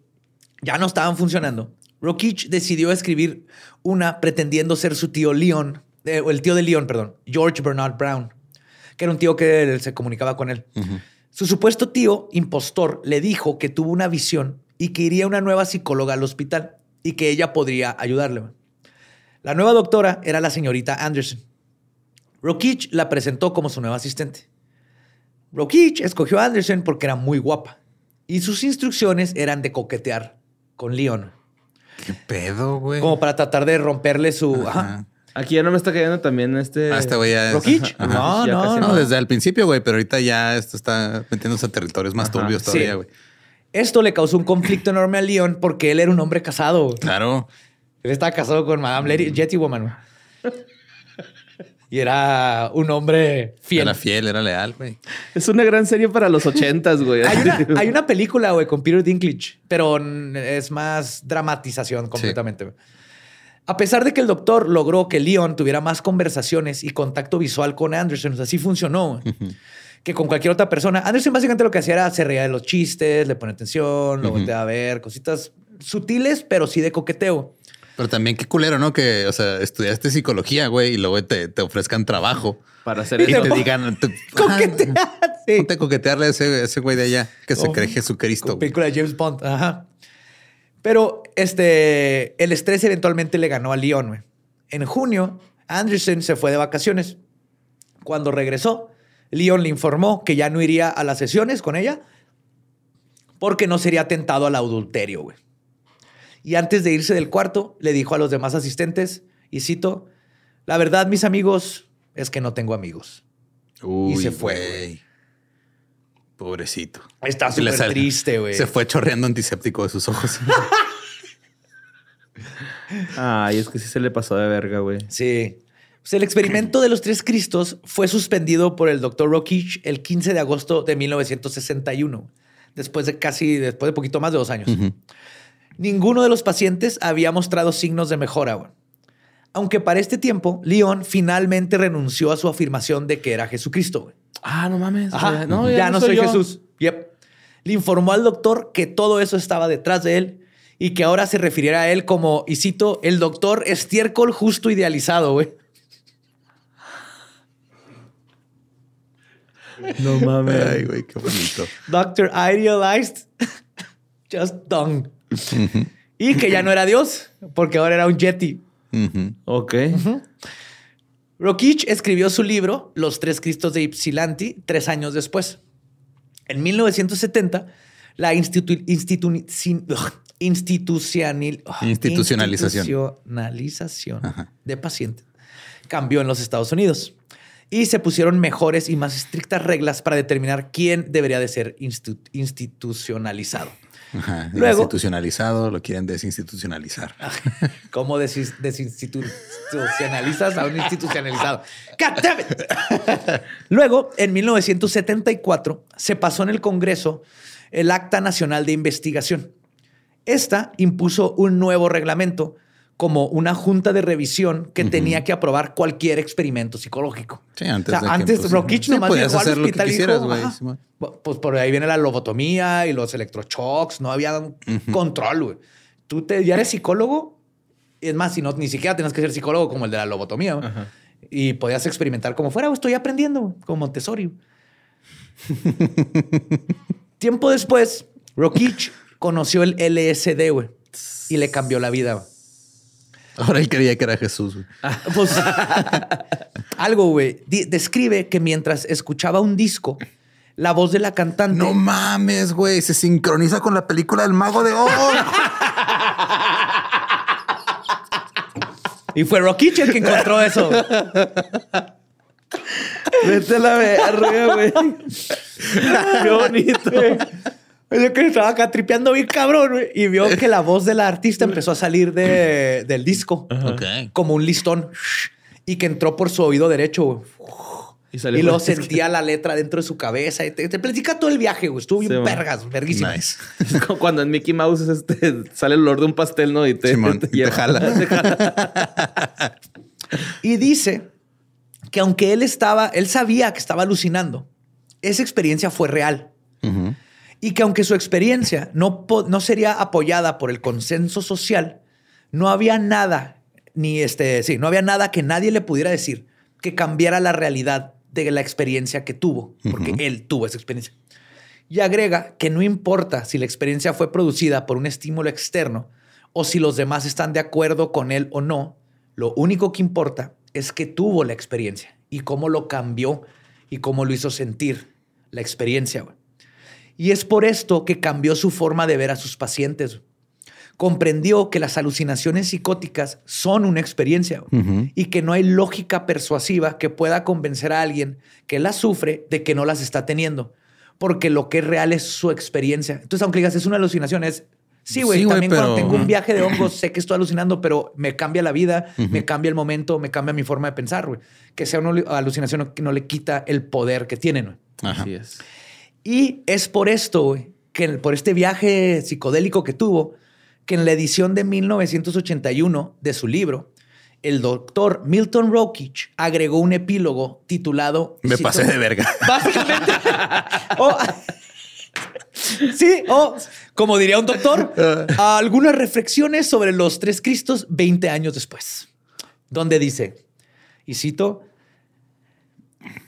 ya no estaban funcionando, Rokich decidió escribir una pretendiendo ser su tío Leon, eh, o el tío de Leon, perdón, George Bernard Brown, que era un tío que se comunicaba con él. Su supuesto tío, impostor, le dijo que tuvo una visión y que iría una nueva psicóloga al hospital y que ella podría ayudarle. La nueva doctora era la señorita Anderson. Rokich la presentó como su nueva asistente. Rokich escogió a Anderson porque era muy guapa y sus instrucciones eran de coquetear con Leon. ¿Qué pedo, güey? Como para tratar de romperle su... Ajá. Ajá. Aquí ya no me está cayendo también este. Ah, este güey ya es- ¿Rokich? Ajá. No, Ya no, no. No, desde el principio, güey, pero ahorita ya esto está metiéndose a territorios más Ajá. turbios Sí. todavía, güey. Esto le causó un conflicto enorme a Leon porque él era un hombre casado. Claro. Él estaba casado con Madame Lady Jetty Woman. Y era un hombre fiel. Era fiel, era leal, güey. Es una gran serie para los ochentas, güey. Hay una, hay una película, güey, con Peter Dinklage, pero es más dramatización completamente. güey. A pesar de que el doctor logró que Leon tuviera más conversaciones y contacto visual con Anderson, o sea, sí funcionó, que con cualquier otra persona. Anderson básicamente lo que hacía era se reía de los chistes, le pone atención, lo volteaba a ver, cositas sutiles, pero sí de coqueteo. Pero también qué culero, ¿no? Que, o sea, estudiaste psicología, güey, y luego te, te ofrezcan trabajo. Para hacer Y eso. te digan, te, Coquetear, sí. ponte a coquetearle a ese, güey de allá que se Oh. cree Jesucristo. Película de James Bond. Ajá. Pero este, el estrés eventualmente le ganó a Leon. güey. En junio, Anderson se fue de vacaciones. Cuando regresó, Leon le informó que ya no iría a las sesiones con ella porque no sería tentado al adulterio. güey. Y antes de irse del cuarto, le dijo a los demás asistentes, y cito, la verdad, mis amigos, es que no tengo amigos. Uy, se fue. Pobrecito. Está Y súper triste, güey. Se fue chorreando antiséptico de sus ojos. Ay, es que sí se le pasó de verga, güey. Sí. Pues el experimento de los tres Cristos fue suspendido por el doctor Rokich el 15 de agosto de 1961, después de casi, después de poquito más de dos años. Ninguno de los pacientes había mostrado signos de mejora. güey. Aunque para este tiempo, Leon finalmente renunció a su afirmación de que era Jesucristo. güey. Ah, no mames. Ajá. No, ya, no soy, yo. Jesús. Yep. Le informó al doctor que todo eso estaba detrás de él y que ahora se refiriera a él como, y cito, el doctor estiércol justo idealizado, güey. No mames. Ay, güey, qué bonito. Doctor Idealized, just dung. Y que ya no era Dios, porque ahora era un Yeti. Ujú. Ok. Rokich escribió su libro, Los Tres Cristos de Ypsilanti, tres años después. En 1970, la institu- institu- institucional- ugh, Institucionalización. institucionalización Ajá. de pacientes cambió en los Estados Unidos y se pusieron mejores y más estrictas reglas para determinar quién debería de ser institu- institucionalizado. Ajá. Luego- Institucionalizado, lo quieren desinstitucionalizar. ¿Cómo desis- desinstitucionalizas a un institucionalizado? God damn it. Luego, en 1974, se pasó en el Congreso el Acta Nacional de Investigación. Esta impuso un nuevo reglamento como una junta de revisión que tenía que aprobar cualquier experimento psicológico. Sí, antes O sea, de antes sí, nomás llegó al hospital y dijo. Pues por ahí viene la lobotomía y los electroshocks. No había un control, güey. Tú te, ya eres psicólogo. Es más, si no, ni siquiera tenías que ser psicólogo como el de la lobotomía. Y podías experimentar como fuera. Estoy aprendiendo como Montessori. Tiempo después, Rokich conoció el LSD, güey. Y le cambió la vida. güey. Ahora él creía que era Jesús. güey. Pues algo, güey. Describe que mientras escuchaba un disco, la voz de la cantante. No mames, güey. Se sincroniza con la película del Mago de Oz. Y fue Rokich el que encontró eso. Vete a la verga, güey. Qué bonito. Yo que estaba acá tripeando bien cabrón güey, y vio que la voz de la artista empezó a salir de- del disco como un listón y que entró por su oído derecho. güey. Y, salió Y luego sentía la letra dentro de su cabeza. Y te, te platica todo el viaje, güey. Estuvo bien Sí, vergas, verguísimo. Nice. Es como Cuando en Mickey Mouse este, sale el olor de un pastel, ¿no? Y te, Simón, te te jala. Te jala. Y dice que aunque él estaba, él sabía que estaba alucinando, esa experiencia fue real. Y que aunque su experiencia no, no sería apoyada por el consenso social, no había nada, ni este, sí, no había nada que nadie le pudiera decir que cambiara la realidad de la experiencia que tuvo, porque él tuvo esa experiencia. Y agrega que no importa si la experiencia fue producida por un estímulo externo o si los demás están de acuerdo con él o no, lo único que importa es que tuvo la experiencia y cómo lo cambió y cómo lo hizo sentir la experiencia. Y es por esto que cambió su forma de ver a sus pacientes comprendió que las alucinaciones psicóticas son una experiencia y que no hay lógica persuasiva que pueda convencer a alguien que las sufre de que no las está teniendo, porque lo que es real es su experiencia. Entonces, aunque digas es una alucinación, es sí, güey. también cuando tengo un viaje de hongos sé que estoy alucinando, pero me cambia la vida, me cambia el momento, me cambia mi forma de pensar, güey. Que sea una alucinación que no le quita el poder que tiene, Así es. Y es por esto, güey, que por este viaje psicodélico que tuvo, que en la edición de 1981 de su libro, el doctor Milton Rokich agregó un epílogo titulado... Me pasé de verga. Básicamente. sí, o como diría un doctor, algunas reflexiones sobre los tres Cristos 20 años después, donde dice, y cito,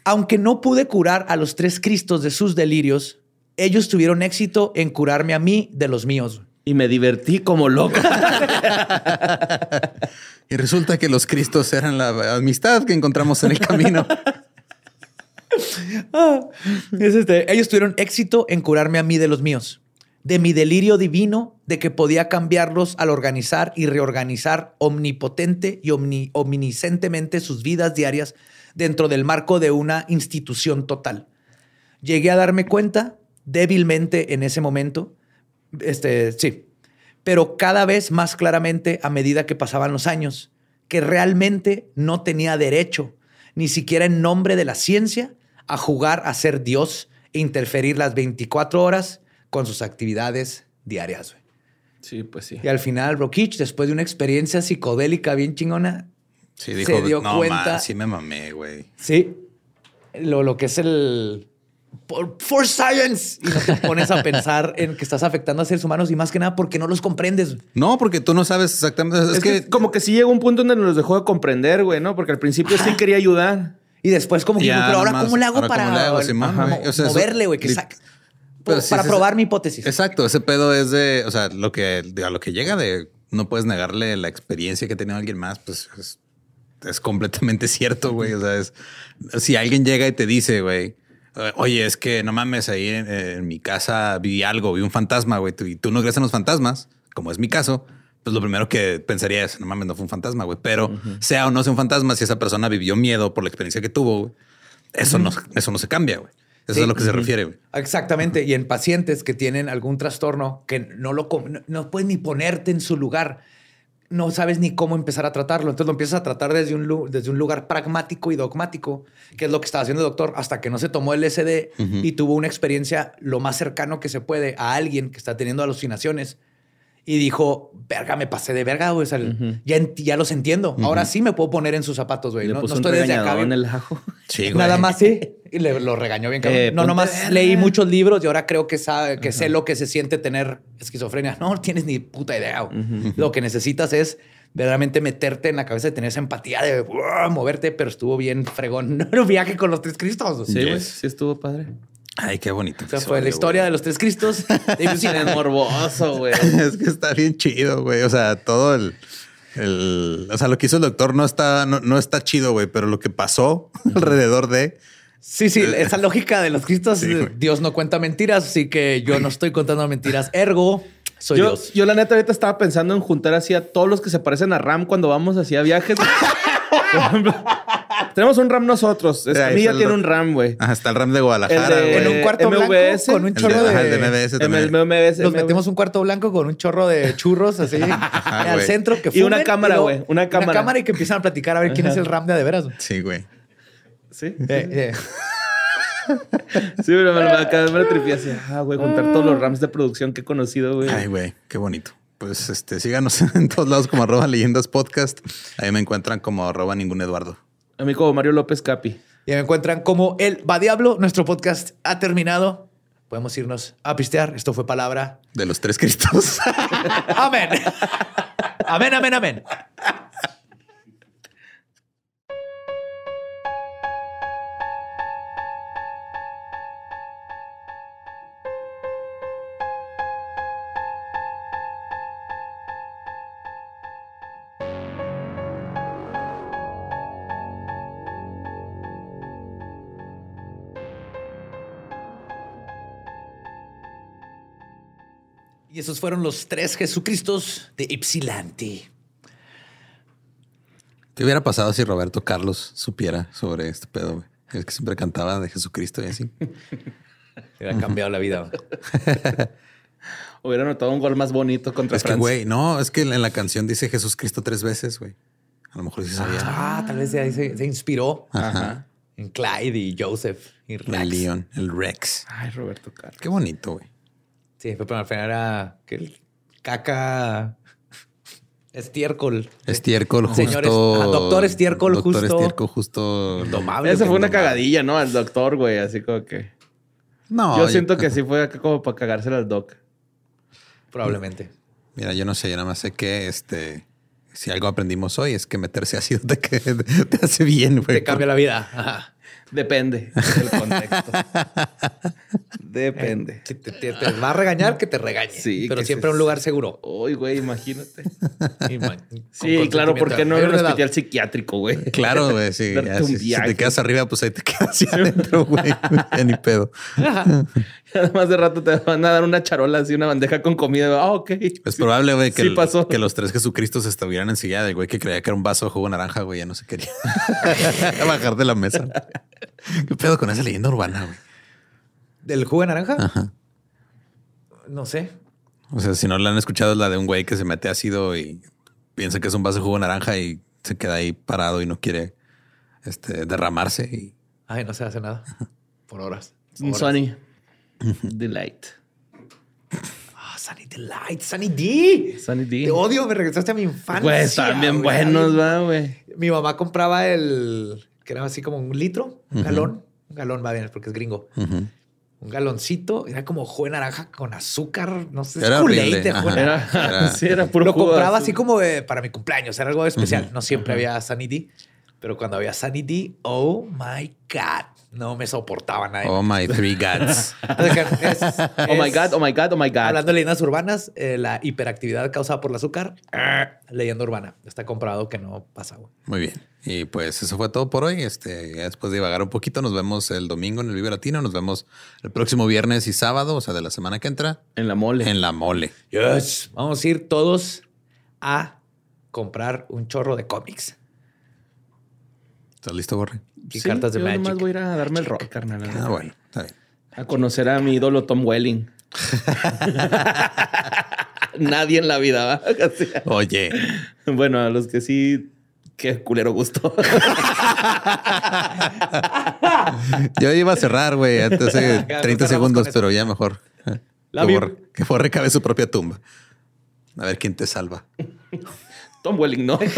aunque no pude curar a los tres Cristos de sus delirios, ellos tuvieron éxito en curarme a mí de los míos y me divertí como loco. y resulta que los Cristos eran la amistad que encontramos en el camino. Ah, este, ellos tuvieron éxito en curarme a mí de los míos, de mi delirio divino, de que podía cambiarlos al organizar y reorganizar omnipotente y omniscientemente sus vidas diarias dentro del marco de una institución total. Llegué a darme cuenta débilmente en ese momento este, sí. Pero cada vez más claramente a medida que pasaban los años, que realmente no tenía derecho, ni siquiera en nombre de la ciencia, a jugar a ser Dios e interferir las 24 horas con sus actividades diarias. Sí, pues sí. Y al final, Rokich, después de una experiencia psicodélica bien chingona, se dio cuenta. sí, me mamé, güey. Sí. Lo, lo que es el, for science. Y no te pones a pensar en que estás afectando a seres humanos y más que nada porque no los comprendes. No, porque tú no sabes exactamente. Es, que, como que sí llegó un punto donde nos dejó de comprender, güey, ¿no? Porque al principio sí quería ayudar. Y después como que, pero ahora cómo le hago para moverle, güey, que para probar mi hipótesis. Exacto, ese pedo es de, o sea, lo que a lo que llega de no puedes negarle la experiencia que ha tenido alguien más, pues es, es completamente cierto, güey. O sea, es, si alguien llega y te dice, güey, eh, oye, es que no mames, ahí en, mi casa vi algo, vi un fantasma, güey, y tú no crees en los fantasmas, como es mi caso, pues lo primero que pensaría es, no mames, no fue un fantasma, güey. Pero sea o no sea un fantasma, si esa persona vivió miedo por la experiencia que tuvo, eso, no, eso no se cambia, güey. Eso es a lo que se refiere. Güey. Exactamente. Y en pacientes que tienen algún trastorno que no lo no, no puedes ni ponerte en su lugar no sabes ni cómo empezar a tratarlo. Entonces lo empiezas a tratar desde un, desde un lugar pragmático y dogmático, que es lo que estaba haciendo el doctor, hasta que no se tomó el SD y tuvo una experiencia lo más cercano que se puede a alguien que está teniendo alucinaciones y dijo, verga, me pasé de verga, güey. ya, ya los entiendo. Ahora sí me puedo poner en sus zapatos, güey. No, estoy desde acá. en el ajo. Sí, güey. Nada más sí. Y le, lo regañó bien cabrón. Eh, no, nomás leí muchos libros y ahora creo que, sabe, que sé lo que se siente tener esquizofrenia. No tienes ni puta idea. Lo que necesitas es verdaderamente meterte en la cabeza de tener esa empatía de moverte, pero estuvo bien fregón. No viaje con los tres cristos. Sí, güey. Sí, estuvo padre. Ay, qué bonito. O fue la historia de los tres Cristos. es morboso, güey. es que está bien chido, güey. O sea, todo el, el, o sea, lo que hizo el doctor no está, no, está chido, güey, pero lo que pasó alrededor de. Sí, sí, eh, esa lógica de los Cristos, Dios no cuenta mentiras, así que yo no estoy contando mentiras. Ergo, soy yo, Dios. Yo, la neta, ahorita estaba pensando en juntar así a todos los que se parecen a Ram cuando vamos hacia viajes. Tenemos un RAM nosotros. Esta ya tiene un RAM, güey. Ajá, está el RAM de Guadalajara, güey. En un cuarto blanco con un chorro de... de, MBS también. Nos metimos un cuarto blanco con un chorro de churros así al centro que Y una cámara, güey. Una cámara. Una cámara y que empiezan a platicar a ver quién es el RAM de de veras. Sí, güey. Sí. Eh, eh. sí, pero me, acá me lo así. Ah, güey, juntar todos los RAMs de producción que he conocido, güey. Ay, güey, qué bonito. pues este, síganos en todos lados como arroba leyendas podcast. Ahí me encuentran como arroba ningún Eduardo. A mí como Mario López Capi. Y me encuentran como el Va Diablo. Nuestro podcast ha terminado. Podemos irnos a pistear. Esto fue palabra. De los tres Cristos. amén. amén, amén, amén. Esos fueron los tres Jesucristos de Ypsilanti. ¿Qué hubiera pasado si Roberto Carlos supiera sobre este pedo? Güey? Es que siempre cantaba de Jesucristo y así. Hubiera cambiado la vida. Hubiera notado un gol más bonito contra Es que, Francia. güey, no, es que en la canción dice Jesucristo tres veces, güey. A lo mejor sí sabía. Ah, tal vez se, se inspiró Ajá. en Clyde y Joseph y Rex. El León, el Rex. Ay, Roberto Carlos. Qué bonito, güey. Sí, pero al final era que el caca estiércol. Estiércol justo. Señores, ah, doctor Estiércol doctor justo. Estiércol justo. Domable. Esa fue una Domable. cagadilla, ¿no? Al doctor, güey. Así como que. No, yo siento que sí fue acá como para cagársela al doc. Probablemente. Mira, yo no sé, yo nada más sé que este. Si algo aprendimos hoy es que meterse ácido te, te hace bien, güey. Te cambia la vida. Ajá. Depende del contexto. Depende. Si te, te- te va a regañar, que te regañe. Sí, pero siempre un lugar seguro. Uy, güey, imagínate. Y man- con Sí, claro, ¿por qué no en un hospital psiquiátrico, güey? Claro, güey, sí. Si, te quedas arriba, pues ahí te quedas hacia adentro, güey. Ni pedo. Además de rato te van a dar una charola así, una bandeja con comida. Ah, ok. Es probable, güey, que, Sí el- pasó. que los tres Jesucristos estuvieran en silla del güey que creía que era un vaso de jugo naranja, güey, ya no se quería bajar de la mesa. ¿Qué pedo con esa leyenda urbana, güey? ¿Del jugo de naranja? Ajá. No sé. O sea, si no la han escuchado, es la de un güey que se mete ácido y piensa que es un vaso de jugo naranja y se queda ahí parado y no quiere este, derramarse. Y Ay, no se hace nada. Por horas. Un Horas. Sunny. Delight. Ah, Sunny Delight, Sunny D. Sunny D. Te odio, me regresaste a mi infancia. Güey, están bien buenos, va, güey. Mi mamá compraba el que era así como un litro, un galón. Un galón va bien porque es gringo. ujú. Un galoncito, era como jugo de naranja con azúcar, no sé, Era horrible. Era, Era- sí, era puro Lo jugo compraba así como de- para mi cumpleaños, era algo especial. No siempre había Sunny D, pero cuando había Sunny D, oh my God, no me soportaba nadie. Oh my three gods. Es- Oh my God, oh my God, oh my God. Hablando de leyendas urbanas, eh, la hiperactividad causada por el azúcar, ah, leyenda urbana. Está comprobado que no pasa, güey. Muy bien. Y pues eso fue todo por hoy. Este, ya después de divagar un poquito, nos vemos el domingo en el Vive Latino. Nos vemos el próximo viernes y sábado, o sea, de la semana que entra, En la mole. en la mole. Yes. Vamos a ir todos a comprar un chorro de cómics ¿Estás listo, Borre? Y Sí, cartas de yo Magic. nomás voy a ir a darme el rock, carnal. Ah, bueno, está bien. A conocer a mi ídolo Tom Welling. Nadie en la vida, ¿va? Oye, Bueno, a los que sí, qué culero gusto. yo iba a cerrar, güey, antes hace Ya, 30 cerramos segundos, pero ya mejor. eh, La que, borre, que Borre cabe su propia tumba. A ver quién te salva. Tom Welling, ¿no?